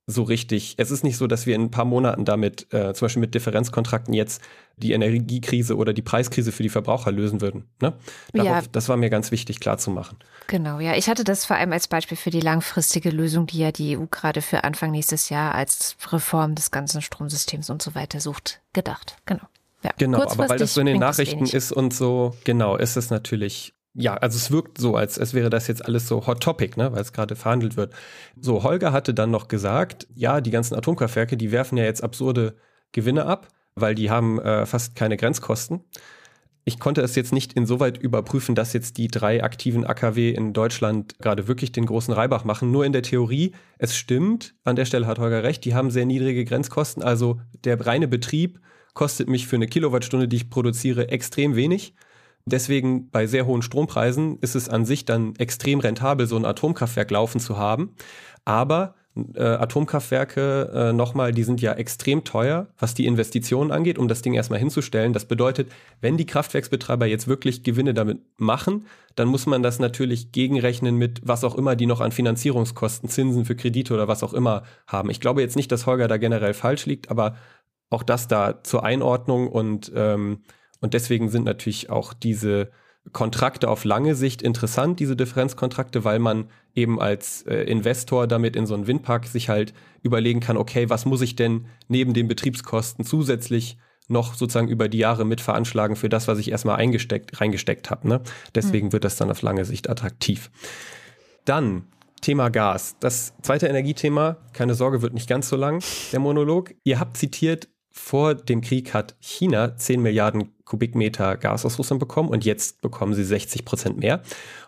so richtig. Es ist nicht so, dass wir in ein paar Monaten damit, äh, zum Beispiel mit Differenzkontrakten jetzt die Energiekrise oder die Preiskrise für die Verbraucher lösen würden. Ne? Darauf, ja. Das war mir ganz wichtig klarzumachen.
Genau, ja. Ich hatte das vor allem als Beispiel für die langfristige Lösung, die ja die EU gerade für Anfang nächstes Jahr als Reform des ganzen Stromsystems und so weiter sucht, gedacht. Genau.
Ja. Genau, aber weil das so in den Nachrichten ist und so, genau, ist es natürlich ja, also es wirkt so, als, als wäre das jetzt alles so Hot Topic, ne, weil es gerade verhandelt wird. So, Holger hatte dann noch gesagt, ja, die ganzen Atomkraftwerke, die werfen ja jetzt absurde Gewinne ab, weil die haben äh, fast keine Grenzkosten. ich konnte es jetzt nicht insoweit überprüfen, dass jetzt die drei aktiven AKW in Deutschland gerade wirklich den großen Reibach machen. Nur in der Theorie, es stimmt, an der Stelle hat Holger recht, die haben sehr niedrige Grenzkosten. Also der reine Betrieb kostet mich für eine Kilowattstunde, die ich produziere, extrem wenig. Deswegen bei sehr hohen Strompreisen ist es an sich dann extrem rentabel, so ein Atomkraftwerk laufen zu haben. Aber äh, Atomkraftwerke äh, nochmal, die sind ja extrem teuer, was die Investitionen angeht, um das Ding erstmal hinzustellen. Das bedeutet, wenn die Kraftwerksbetreiber jetzt wirklich Gewinne damit machen, dann muss man das natürlich gegenrechnen mit was auch immer die noch an Finanzierungskosten, Zinsen für Kredite oder was auch immer haben. Ich glaube jetzt nicht, dass Holger da generell falsch liegt, aber auch das da zur Einordnung und, ähm, und deswegen sind natürlich auch diese Kontrakte auf lange Sicht interessant, diese Differenzkontrakte, weil man eben als äh, Investor damit in so einen Windpark sich halt überlegen kann, okay, was muss ich denn neben den Betriebskosten zusätzlich noch sozusagen über die Jahre mit veranschlagen für das, was ich erstmal eingesteckt, reingesteckt habe. Ne? Deswegen mhm. wird das dann auf lange Sicht attraktiv. Dann Thema Gas. Das zweite Energiethema, keine Sorge, wird nicht ganz so lang, der Monolog. Ihr habt zitiert, vor dem Krieg hat China 10 Milliarden Kubikmeter Gas aus Russland bekommen und jetzt bekommen sie 60 Prozent mehr.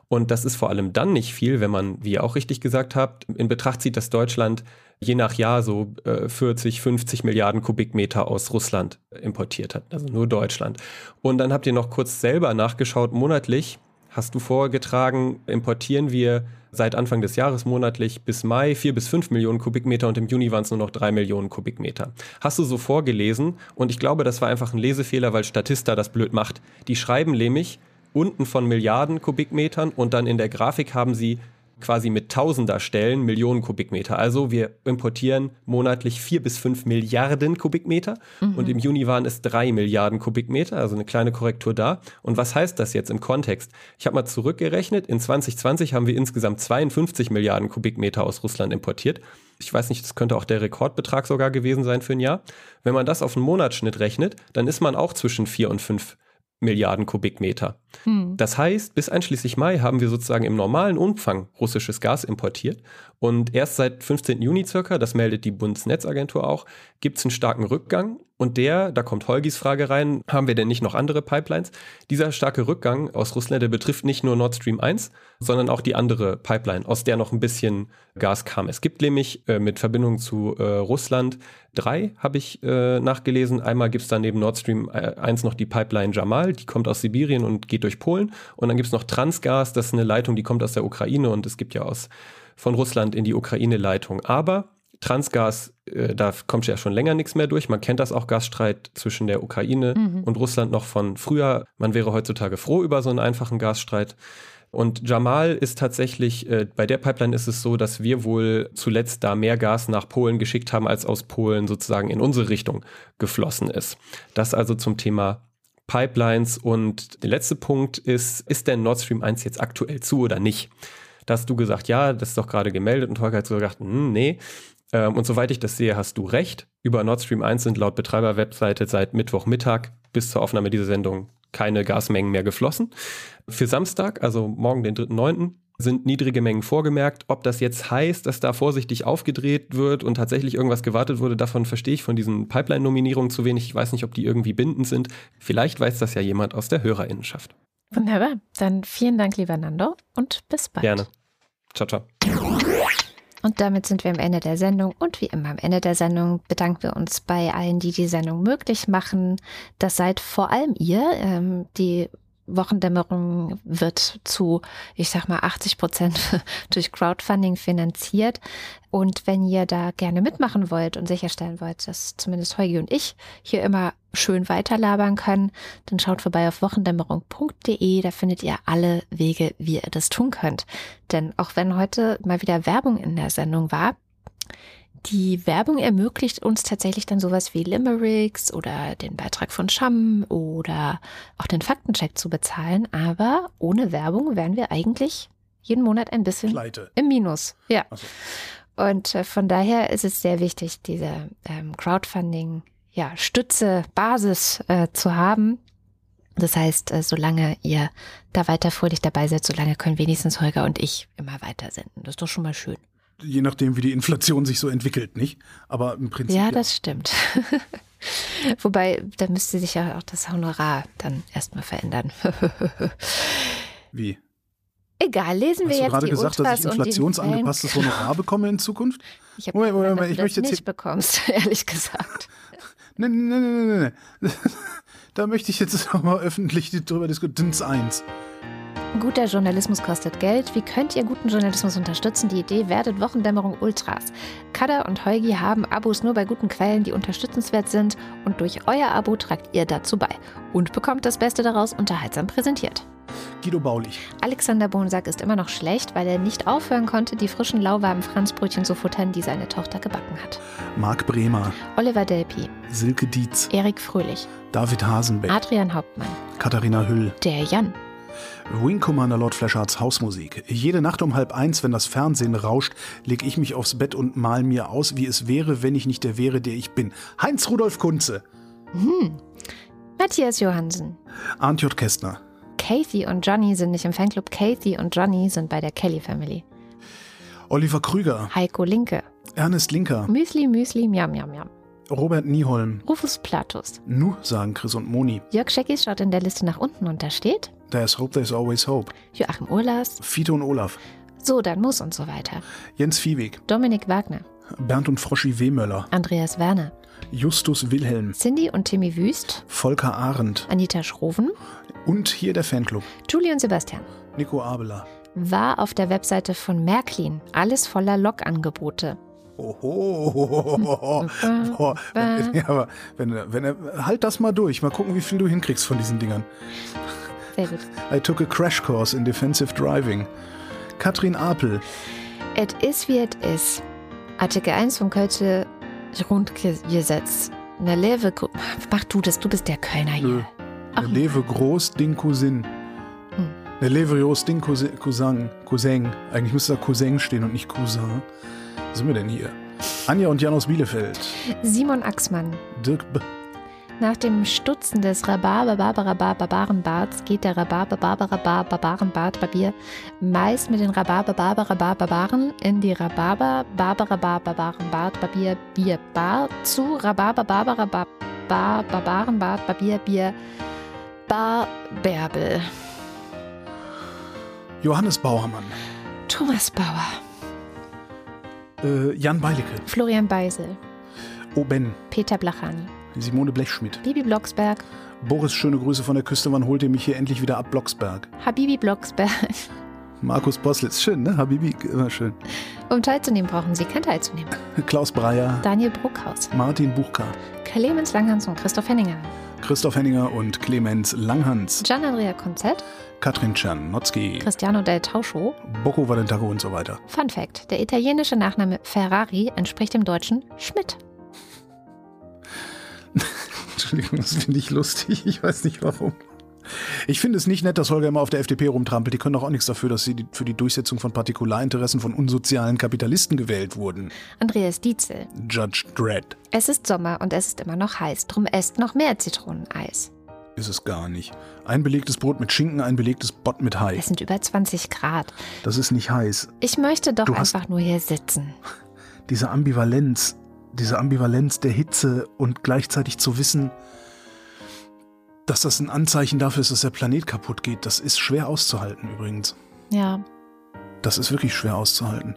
Und das ist vor allem dann nicht viel, wenn man, wie ihr auch richtig gesagt habt, in Betracht zieht, dass Deutschland je nach Jahr so äh, 40, 50 Milliarden Kubikmeter aus Russland importiert hat. Also nur Deutschland. Und dann habt ihr noch kurz selber nachgeschaut, monatlich hast du vorgetragen, importieren wir seit Anfang des Jahres monatlich bis Mai vier bis fünf Millionen Kubikmeter und im Juni waren es nur noch drei Millionen Kubikmeter. Hast du so vorgelesen und ich glaube, das war einfach ein Lesefehler, weil Statista das blöd macht. Die schreiben nämlich unten von Milliarden Kubikmetern und dann in der Grafik haben sie quasi mit Tausender Stellen Millionen Kubikmeter. Also wir importieren monatlich vier bis fünf Milliarden Kubikmeter mhm. und im Juni waren es drei Milliarden Kubikmeter, also eine kleine Korrektur da. Und was heißt das jetzt im Kontext? Ich habe mal zurückgerechnet, in 2020 haben wir insgesamt 52 Milliarden Kubikmeter aus Russland importiert. Ich weiß nicht, das könnte auch der Rekordbetrag sogar gewesen sein für ein Jahr. Wenn man das auf einen Monatsschnitt rechnet, dann ist man auch zwischen vier und fünf Milliarden Kubikmeter. Hm. Das heißt, bis einschließlich Mai haben wir sozusagen im normalen Umfang russisches Gas importiert. Und erst seit 15. Juni circa, das meldet die Bundesnetzagentur auch, gibt es einen starken Rückgang. Und der, da kommt Holgis Frage rein, haben wir denn nicht noch andere Pipelines? Dieser starke Rückgang aus Russland, der betrifft nicht nur Nord Stream 1, sondern auch die andere Pipeline, aus der noch ein bisschen Gas kam. Es gibt nämlich äh, mit Verbindung zu äh, Russland drei, habe ich äh, nachgelesen. Einmal gibt es dann neben Nord Stream 1 äh, noch die Pipeline Jamal, die kommt aus Sibirien und geht durch Polen. Und dann gibt es noch Transgas, das ist eine Leitung, die kommt aus der Ukraine und es gibt ja aus von Russland in die Ukraine Leitung. Aber Transgas, äh, da kommt ja schon länger nichts mehr durch. Man kennt das auch, Gasstreit zwischen der Ukraine mhm. und Russland noch von früher. Man wäre heutzutage froh über so einen einfachen Gasstreit. Und Jamal ist tatsächlich, äh, bei der Pipeline ist es so, dass wir wohl zuletzt da mehr Gas nach Polen geschickt haben, als aus Polen sozusagen in unsere Richtung geflossen ist. Das also zum Thema Pipelines. Und der letzte Punkt ist, ist denn Nord Stream 1 jetzt aktuell zu oder nicht? Da hast du gesagt, ja, das ist doch gerade gemeldet und Holger hat so gesagt, hm, nee. Ähm, und soweit ich das sehe, hast du recht. Über Nord Stream 1 sind laut Betreiber-Webseite seit Mittwochmittag bis zur Aufnahme dieser Sendung keine Gasmengen mehr geflossen. Für Samstag, also morgen den 3.9., sind niedrige Mengen vorgemerkt. Ob das jetzt heißt, dass da vorsichtig aufgedreht wird und tatsächlich irgendwas gewartet wurde, davon verstehe ich von diesen Pipeline-Nominierungen zu wenig. Ich weiß nicht, ob die irgendwie bindend sind. Vielleicht weiß das ja jemand aus der Hörerinnenschaft.
Wunderbar. Dann vielen Dank, lieber Nando, und bis bald.
Gerne. Ciao, ciao.
Und damit sind wir am Ende der Sendung. Und wie immer am Ende der Sendung bedanken wir uns bei allen, die die Sendung möglich machen. Das seid vor allem ihr, ähm, die Wochendämmerung wird zu, ich sag mal, 80 Prozent durch Crowdfunding finanziert. Und wenn ihr da gerne mitmachen wollt und sicherstellen wollt, dass zumindest Heugi und ich hier immer schön weiterlabern können, dann schaut vorbei auf wochendämmerung.de. Da findet ihr alle Wege, wie ihr das tun könnt. Denn auch wenn heute mal wieder Werbung in der Sendung war, die Werbung ermöglicht uns tatsächlich dann sowas wie Limericks oder den Beitrag von Scham oder auch den Faktencheck zu bezahlen. Aber ohne Werbung wären wir eigentlich jeden Monat ein bisschen
Pleite.
im Minus. Ja. So. Und äh, von daher ist es sehr wichtig, diese ähm, Crowdfunding, ja, Stütze, Basis äh, zu haben. Das heißt, äh, solange ihr da weiter fröhlich dabei seid, solange können wenigstens Holger und ich immer weiter senden. Das ist doch schon mal schön.
Je nachdem, wie die Inflation sich so entwickelt, nicht? Aber im Prinzip.
Ja, das stimmt. Wobei, da müsste sich ja auch das Honorar dann erstmal verändern.
Wie?
Egal, lesen wir
Hast du
jetzt
gerade
die
gesagt,
Ultras
dass ich inflationsangepasstes Honorar bekomme in Zukunft?
Ich habe
Moment, Moment, Moment,
du
ich
das
möchte jetzt
nicht bekommst, ehrlich gesagt.
Nee, nee, nee, nee, nee. Da möchte ich jetzt noch mal öffentlich drüber diskutieren. Dins 1.
Guter Journalismus kostet Geld. Wie könnt ihr guten Journalismus unterstützen? Die Idee werdet Wochendämmerung Ultras. Kada und Heugi haben Abos nur bei guten Quellen, die unterstützenswert sind und durch euer Abo tragt ihr dazu bei und bekommt das Beste daraus unterhaltsam präsentiert.
Guido Baulich.
Alexander Bonsack ist immer noch schlecht, weil er nicht aufhören konnte, die frischen lauwarmen Franzbrötchen zu futtern, die seine Tochter gebacken hat.
Marc Bremer.
Oliver Delpi,
Silke Dietz.
Erik Fröhlich,
David Hasenbeck.
Adrian Hauptmann,
Katharina Hüll.
der Jan,
Wing Commander Lord Flashards Hausmusik. Jede Nacht um halb eins, wenn das Fernsehen rauscht, leg ich mich aufs Bett und mal mir aus, wie es wäre, wenn ich nicht der wäre, der ich bin. Heinz Rudolf Kunze.
Matthias Johansen,
Arndt J. Kästner.
Kathy und Johnny sind nicht im Fanclub. Kathy und Johnny sind bei der Kelly Family.
Oliver Krüger.
Heiko Linke.
Ernest Linker.
Müsli, Müsli, Miam, Miam, Miam.
Robert Nieholm.
Rufus Platus.
Nu, sagen Chris und Moni.
Jörg Scheckis schaut in der Liste nach unten und da steht
There's hope, there's always hope.
Joachim Urlas,
Fiete und Olaf.
so, dann muss und so weiter.
Jens Viehweg.
Dominik Wagner,
Bernd und Froschi Wehmöller.
Andreas Werner,
Justus Wilhelm.
Cindy und Timmy Wüst,
Volker Arendt.
Anita Schroven,
Und hier der Fanclub.
Julie und Sebastian.
Nico Abela.
War auf der Webseite von Märklin. Alles voller Logangebote.
Oho. Boah, ja, aber wenn, wenn halt das mal durch. Mal gucken, wie viel du hinkriegst von diesen Dingern.
Sehr gut.
I took a crash course in defensive driving. Katrin Apel.
Et is wie et is. Artikel 1 vom Kölsche Grundgesetz. Ne Leve, mach du das, du bist der Kölner hier.
Ne leve groß Ding Cousin.
Hm.
Ne leve groß Ding Cousin. Cousin. Cousin. Eigentlich müsste da Cousin stehen und nicht Cousin. Was sind wir denn hier? Anja und Jan aus Bielefeld.
Simon Axmann.
Dirk B.
Nach dem Stutzen des Rhabarber-Barbarenbarts geht der Rhabarber-Barbarer-Barbarenbart-Barbier meist mit den Rhabarber-Barbarer-Barbaren in die Rhabarber-Barbarer-Barbarenbart-Barbier-Bier-Bar zu Rhabarber-Barbarer-Barbarenbart-Barbier-Bier Bar-Bärbel.
Johannes Bauermann.
Thomas Bauer.
Äh, Jan Beilicke.
Florian Beisel.
Oben.
Peter Blachani.
Simone Blechschmidt.
Bibi Blocksberg.
Boris, schöne Grüße von der Küste. Wann holt ihr mich hier endlich wieder ab Blocksberg?
Habibi Blocksberg.
Markus Boslitz. Schön, ne? Habibi, immer schön.
Um teilzunehmen, brauchen Sie kein teilzunehmen.
Klaus Breyer.
Daniel Bruckhaus.
Martin Buchka.
Clemens Langhans und Christoph Henninger.
Christoph Henninger und Clemens Langhans.
Gian-Andrea Konzett,
Katrin Czernotzki.
Cristiano del Tauscho.
Bocco Valentago und so weiter.
Fun Fact: Der italienische Nachname Ferrari entspricht dem deutschen Schmidt.
Entschuldigung, das finde ich lustig. Ich weiß nicht warum. Ich finde es nicht nett, dass Holger immer auf der FDP rumtrampelt. Die können doch auch nichts dafür, dass sie für die Durchsetzung von Partikularinteressen von unsozialen Kapitalisten gewählt wurden.
Andreas Dietzel.
Judge Dredd
Es ist Sommer und es ist immer noch heiß. Drum esst noch mehr Zitroneneis.
ist es gar nicht. Ein belegtes Brot mit Schinken, ein belegtes Bott mit Hai.
Es sind über 20 Grad.
Das ist nicht heiß.
Ich möchte doch
Du
einfach nur hier sitzen.
Diese Ambivalenz, diese Ambivalenz der Hitze und gleichzeitig zu wissen, dass das ein Anzeichen dafür ist, dass der Planet kaputt geht, das ist schwer auszuhalten übrigens.
Ja.
Das ist wirklich schwer auszuhalten.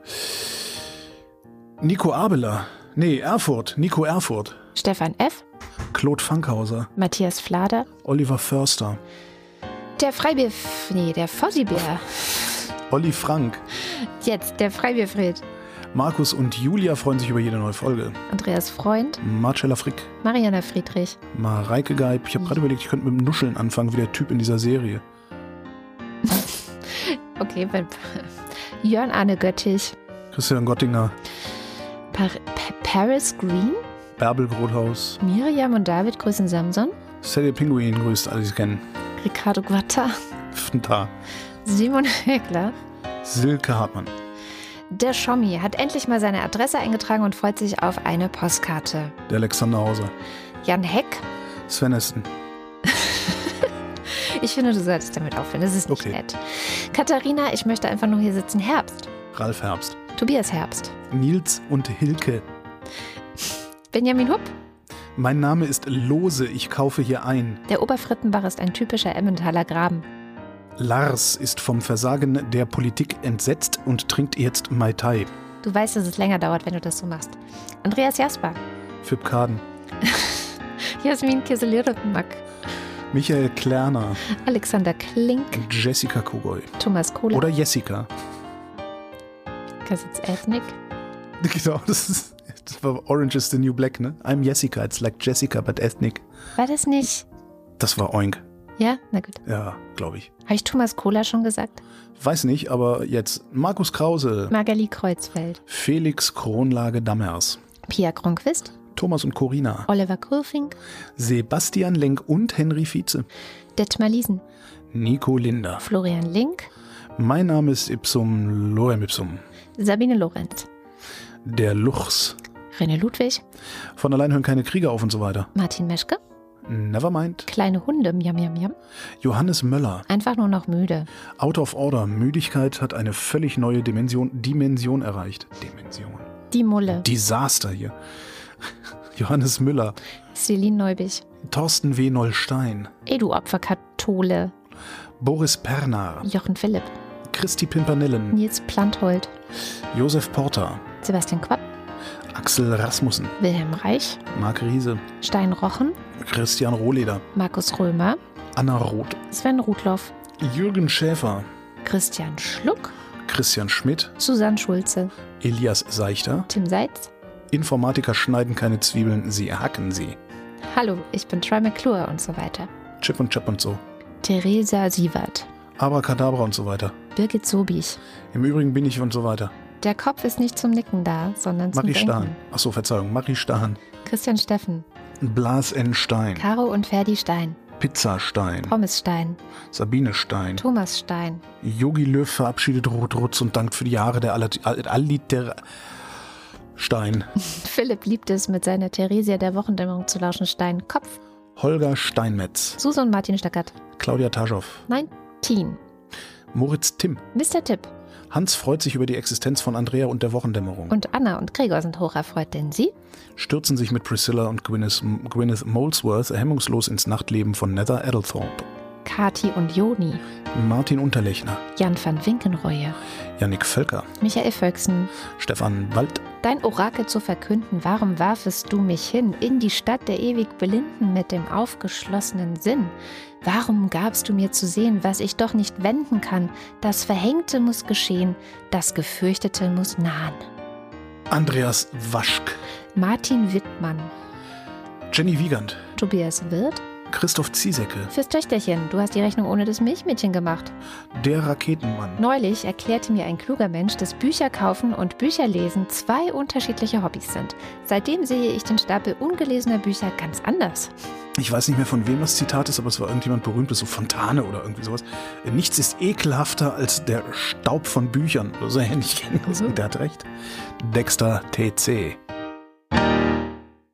Nico Abela. Nee, Erfurt. Nico Erfurt.
Stefan F.,
Claude Fankhauser.
Matthias Flader,
Oliver Förster.
der Freibier. Nee, der Fossibär.
Olli Frank.
Jetzt der Freibierfried.
Markus und Julia freuen sich über jede neue Folge.
Andreas Freund,
Marcella Frick.
Mariana Friedrich,
Mareike Geib. Ich habe gerade überlegt, ich könnte mit dem Nuscheln anfangen, wie der Typ in dieser Serie.
okay, wenn- Jörn Arne Göttich,
Christian Gottinger.
Par Pa- Paris Green,
Bärbel Grothaus.
Miriam und David grüßen Samson,
Sally Pinguin grüßt alle, die sie kennen.
Ricardo Guatta,
Fnta.
Simon Hegler.
Silke Hartmann.
Der Schommi hat endlich mal seine Adresse eingetragen und freut sich auf eine Postkarte.
Der Alexander Hauser.
Jan Heck,
Sven Esten.
ich finde, du solltest damit aufhören. Das ist nicht
Okay.
nett. Katharina, ich möchte einfach nur hier sitzen. Herbst.
Ralf Herbst.
Tobias Herbst.
Nils und Hilke.
Benjamin Hupp.
Mein Name ist Lose, ich kaufe hier ein.
Der Oberfrittenbach ist ein typischer Emmentaler Graben.
Lars ist vom Versagen der Politik entsetzt und trinkt jetzt Mai Tai.
Du weißt, dass es länger dauert, wenn du das so machst. Andreas Jasper.
Philipp Kaden.
Jasmin Kiselirumak.
Michael Klerner.
Alexander Klink.
Jessica Kogoy.
Thomas Kohler.
Oder Jessica.
Because it's ethnic.
Genau, das, ist, das war Orange is the New Black, ne? I'm Jessica, it's like Jessica, but ethnic.
War das nicht?
Das war Oink.
Ja, na gut.
Ja, glaube ich.
Habe ich Thomas Kohler schon gesagt?
Weiß nicht, aber jetzt Markus Krause,
Magali Kreuzfeld.
Felix Kronlage Dammers,
Pia Kronquist.
Thomas und Corina,
Oliver Kulfing.
Sebastian Lenk und Henry Vize,
Detmar Liesen.
Nico Linder.
Florian Link.
Mein Name ist Ipsum Lorem Ipsum.
Sabine Lorenz.
Der Luchs.
René Ludwig.
Von allein hören keine Krieger auf und so weiter.
Martin Meschke.
Nevermind.
Kleine Hunde. Miam, miam, miam.
Johannes Möller.
Einfach nur noch müde.
Out of Order. Müdigkeit hat eine völlig neue Dimension, Dimension erreicht. Dimension.
Die Mulle.
Desaster hier. Johannes Müller.
Celine Neubich.
Thorsten W. Nollstein.
Edu Opferkathole.
Boris Pernar.
Jochen Philipp.
Christi Pimpernellen.
Nils Planthold.
Josef Porter.
Sebastian Quapp.
Axel Rasmussen.
Wilhelm Reich.
Marc Riese.
Stein Rochen.
Christian Rohleder.
Markus Römer.
Anna Roth.
Sven Rudloff.
Jürgen Schäfer.
Christian Schluck.
Christian Schmidt.
Susanne Schulze.
Elias Seichter.
Tim Seitz.
Informatiker schneiden keine Zwiebeln, sie hacken sie.
Hallo, ich bin Troy McClure und so weiter.
Chip und Chap und so.
Theresa Sievert.
Abracadabra und so weiter.
Birgit Sobich.
Im Übrigen bin ich und so weiter.
Der Kopf ist nicht zum Nicken da, sondern zum
Marie
Denken.
Stahn. Achso, Verzeihung. Marie Stahn.
Christian Steffen.
Blas N. Stein.
Caro und Ferdi Stein.
Pizza Stein.
Pommes Stein.
Sabine Stein.
Thomas Stein.
Yogi Löw verabschiedet Rot Rutz und dankt für die Jahre der Allit- All- Alliter... Stein.
Philipp liebt es, mit seiner Theresia der Wochendämmerung zu lauschen. Stein. Kopf.
Holger Steinmetz.
Susan Martin Stackert.
Claudia Taschow.
Nein, Teen.
Moritz Timm.
Mr. Tipp.
Hans freut sich über die Existenz von Andrea und der Wochendämmerung.
Und Anna und Gregor sind hocherfreut, denn sie
Stürzen sich mit Priscilla und Gwyneth, Gwyneth Molesworth hemmungslos ins Nachtleben von Nether Eddlethorpe.
Kati und Joni.
Martin Unterlechner.
Jan van Winkenreue.
Yannick Völker.
Michael Völksen.
Stefan Wald.
Dein Orakel zu verkünden, warum warfest du mich hin in die Stadt der ewig Blinden mit dem aufgeschlossenen Sinn? Warum gabst du mir zu sehen, was ich doch nicht wenden kann? Das Verhängte muss geschehen, das Gefürchtete muss nahen.
Andreas Waschk.
Martin Wittmann,
Jenny Wiegand.
Tobias Wirth,
Christoph Ziesecke.
fürs Töchterchen, du hast die Rechnung ohne das Milchmädchen gemacht.
Der Raketenmann.
Neulich erklärte mir ein kluger Mensch, dass Bücher kaufen und Bücher lesen zwei unterschiedliche Hobbys sind. Seitdem sehe ich den Stapel ungelesener Bücher ganz anders.
Ich weiß nicht mehr von wem das Zitat ist, aber es war irgendjemand berühmtes, so Fontane oder irgendwie sowas. Nichts ist ekelhafter als der Staub von Büchern. So ähnlich kennen. Und der hat recht. Dexter TC.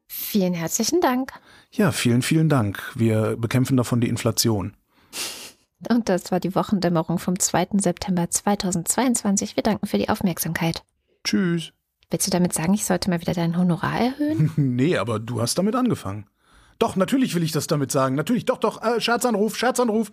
Vielen herzlichen Dank.
Ja, vielen, vielen Dank. Wir bekämpfen davon die Inflation.
Und das war die Wochendämmerung vom 2. September 2022. Wir danken für die Aufmerksamkeit.
Tschüss.
Willst du damit sagen, ich sollte mal wieder dein Honorar erhöhen?
Nee, aber du hast damit angefangen. Doch, natürlich will ich das damit sagen. Natürlich, doch, doch. Äh, Scherzanruf, Scherzanruf.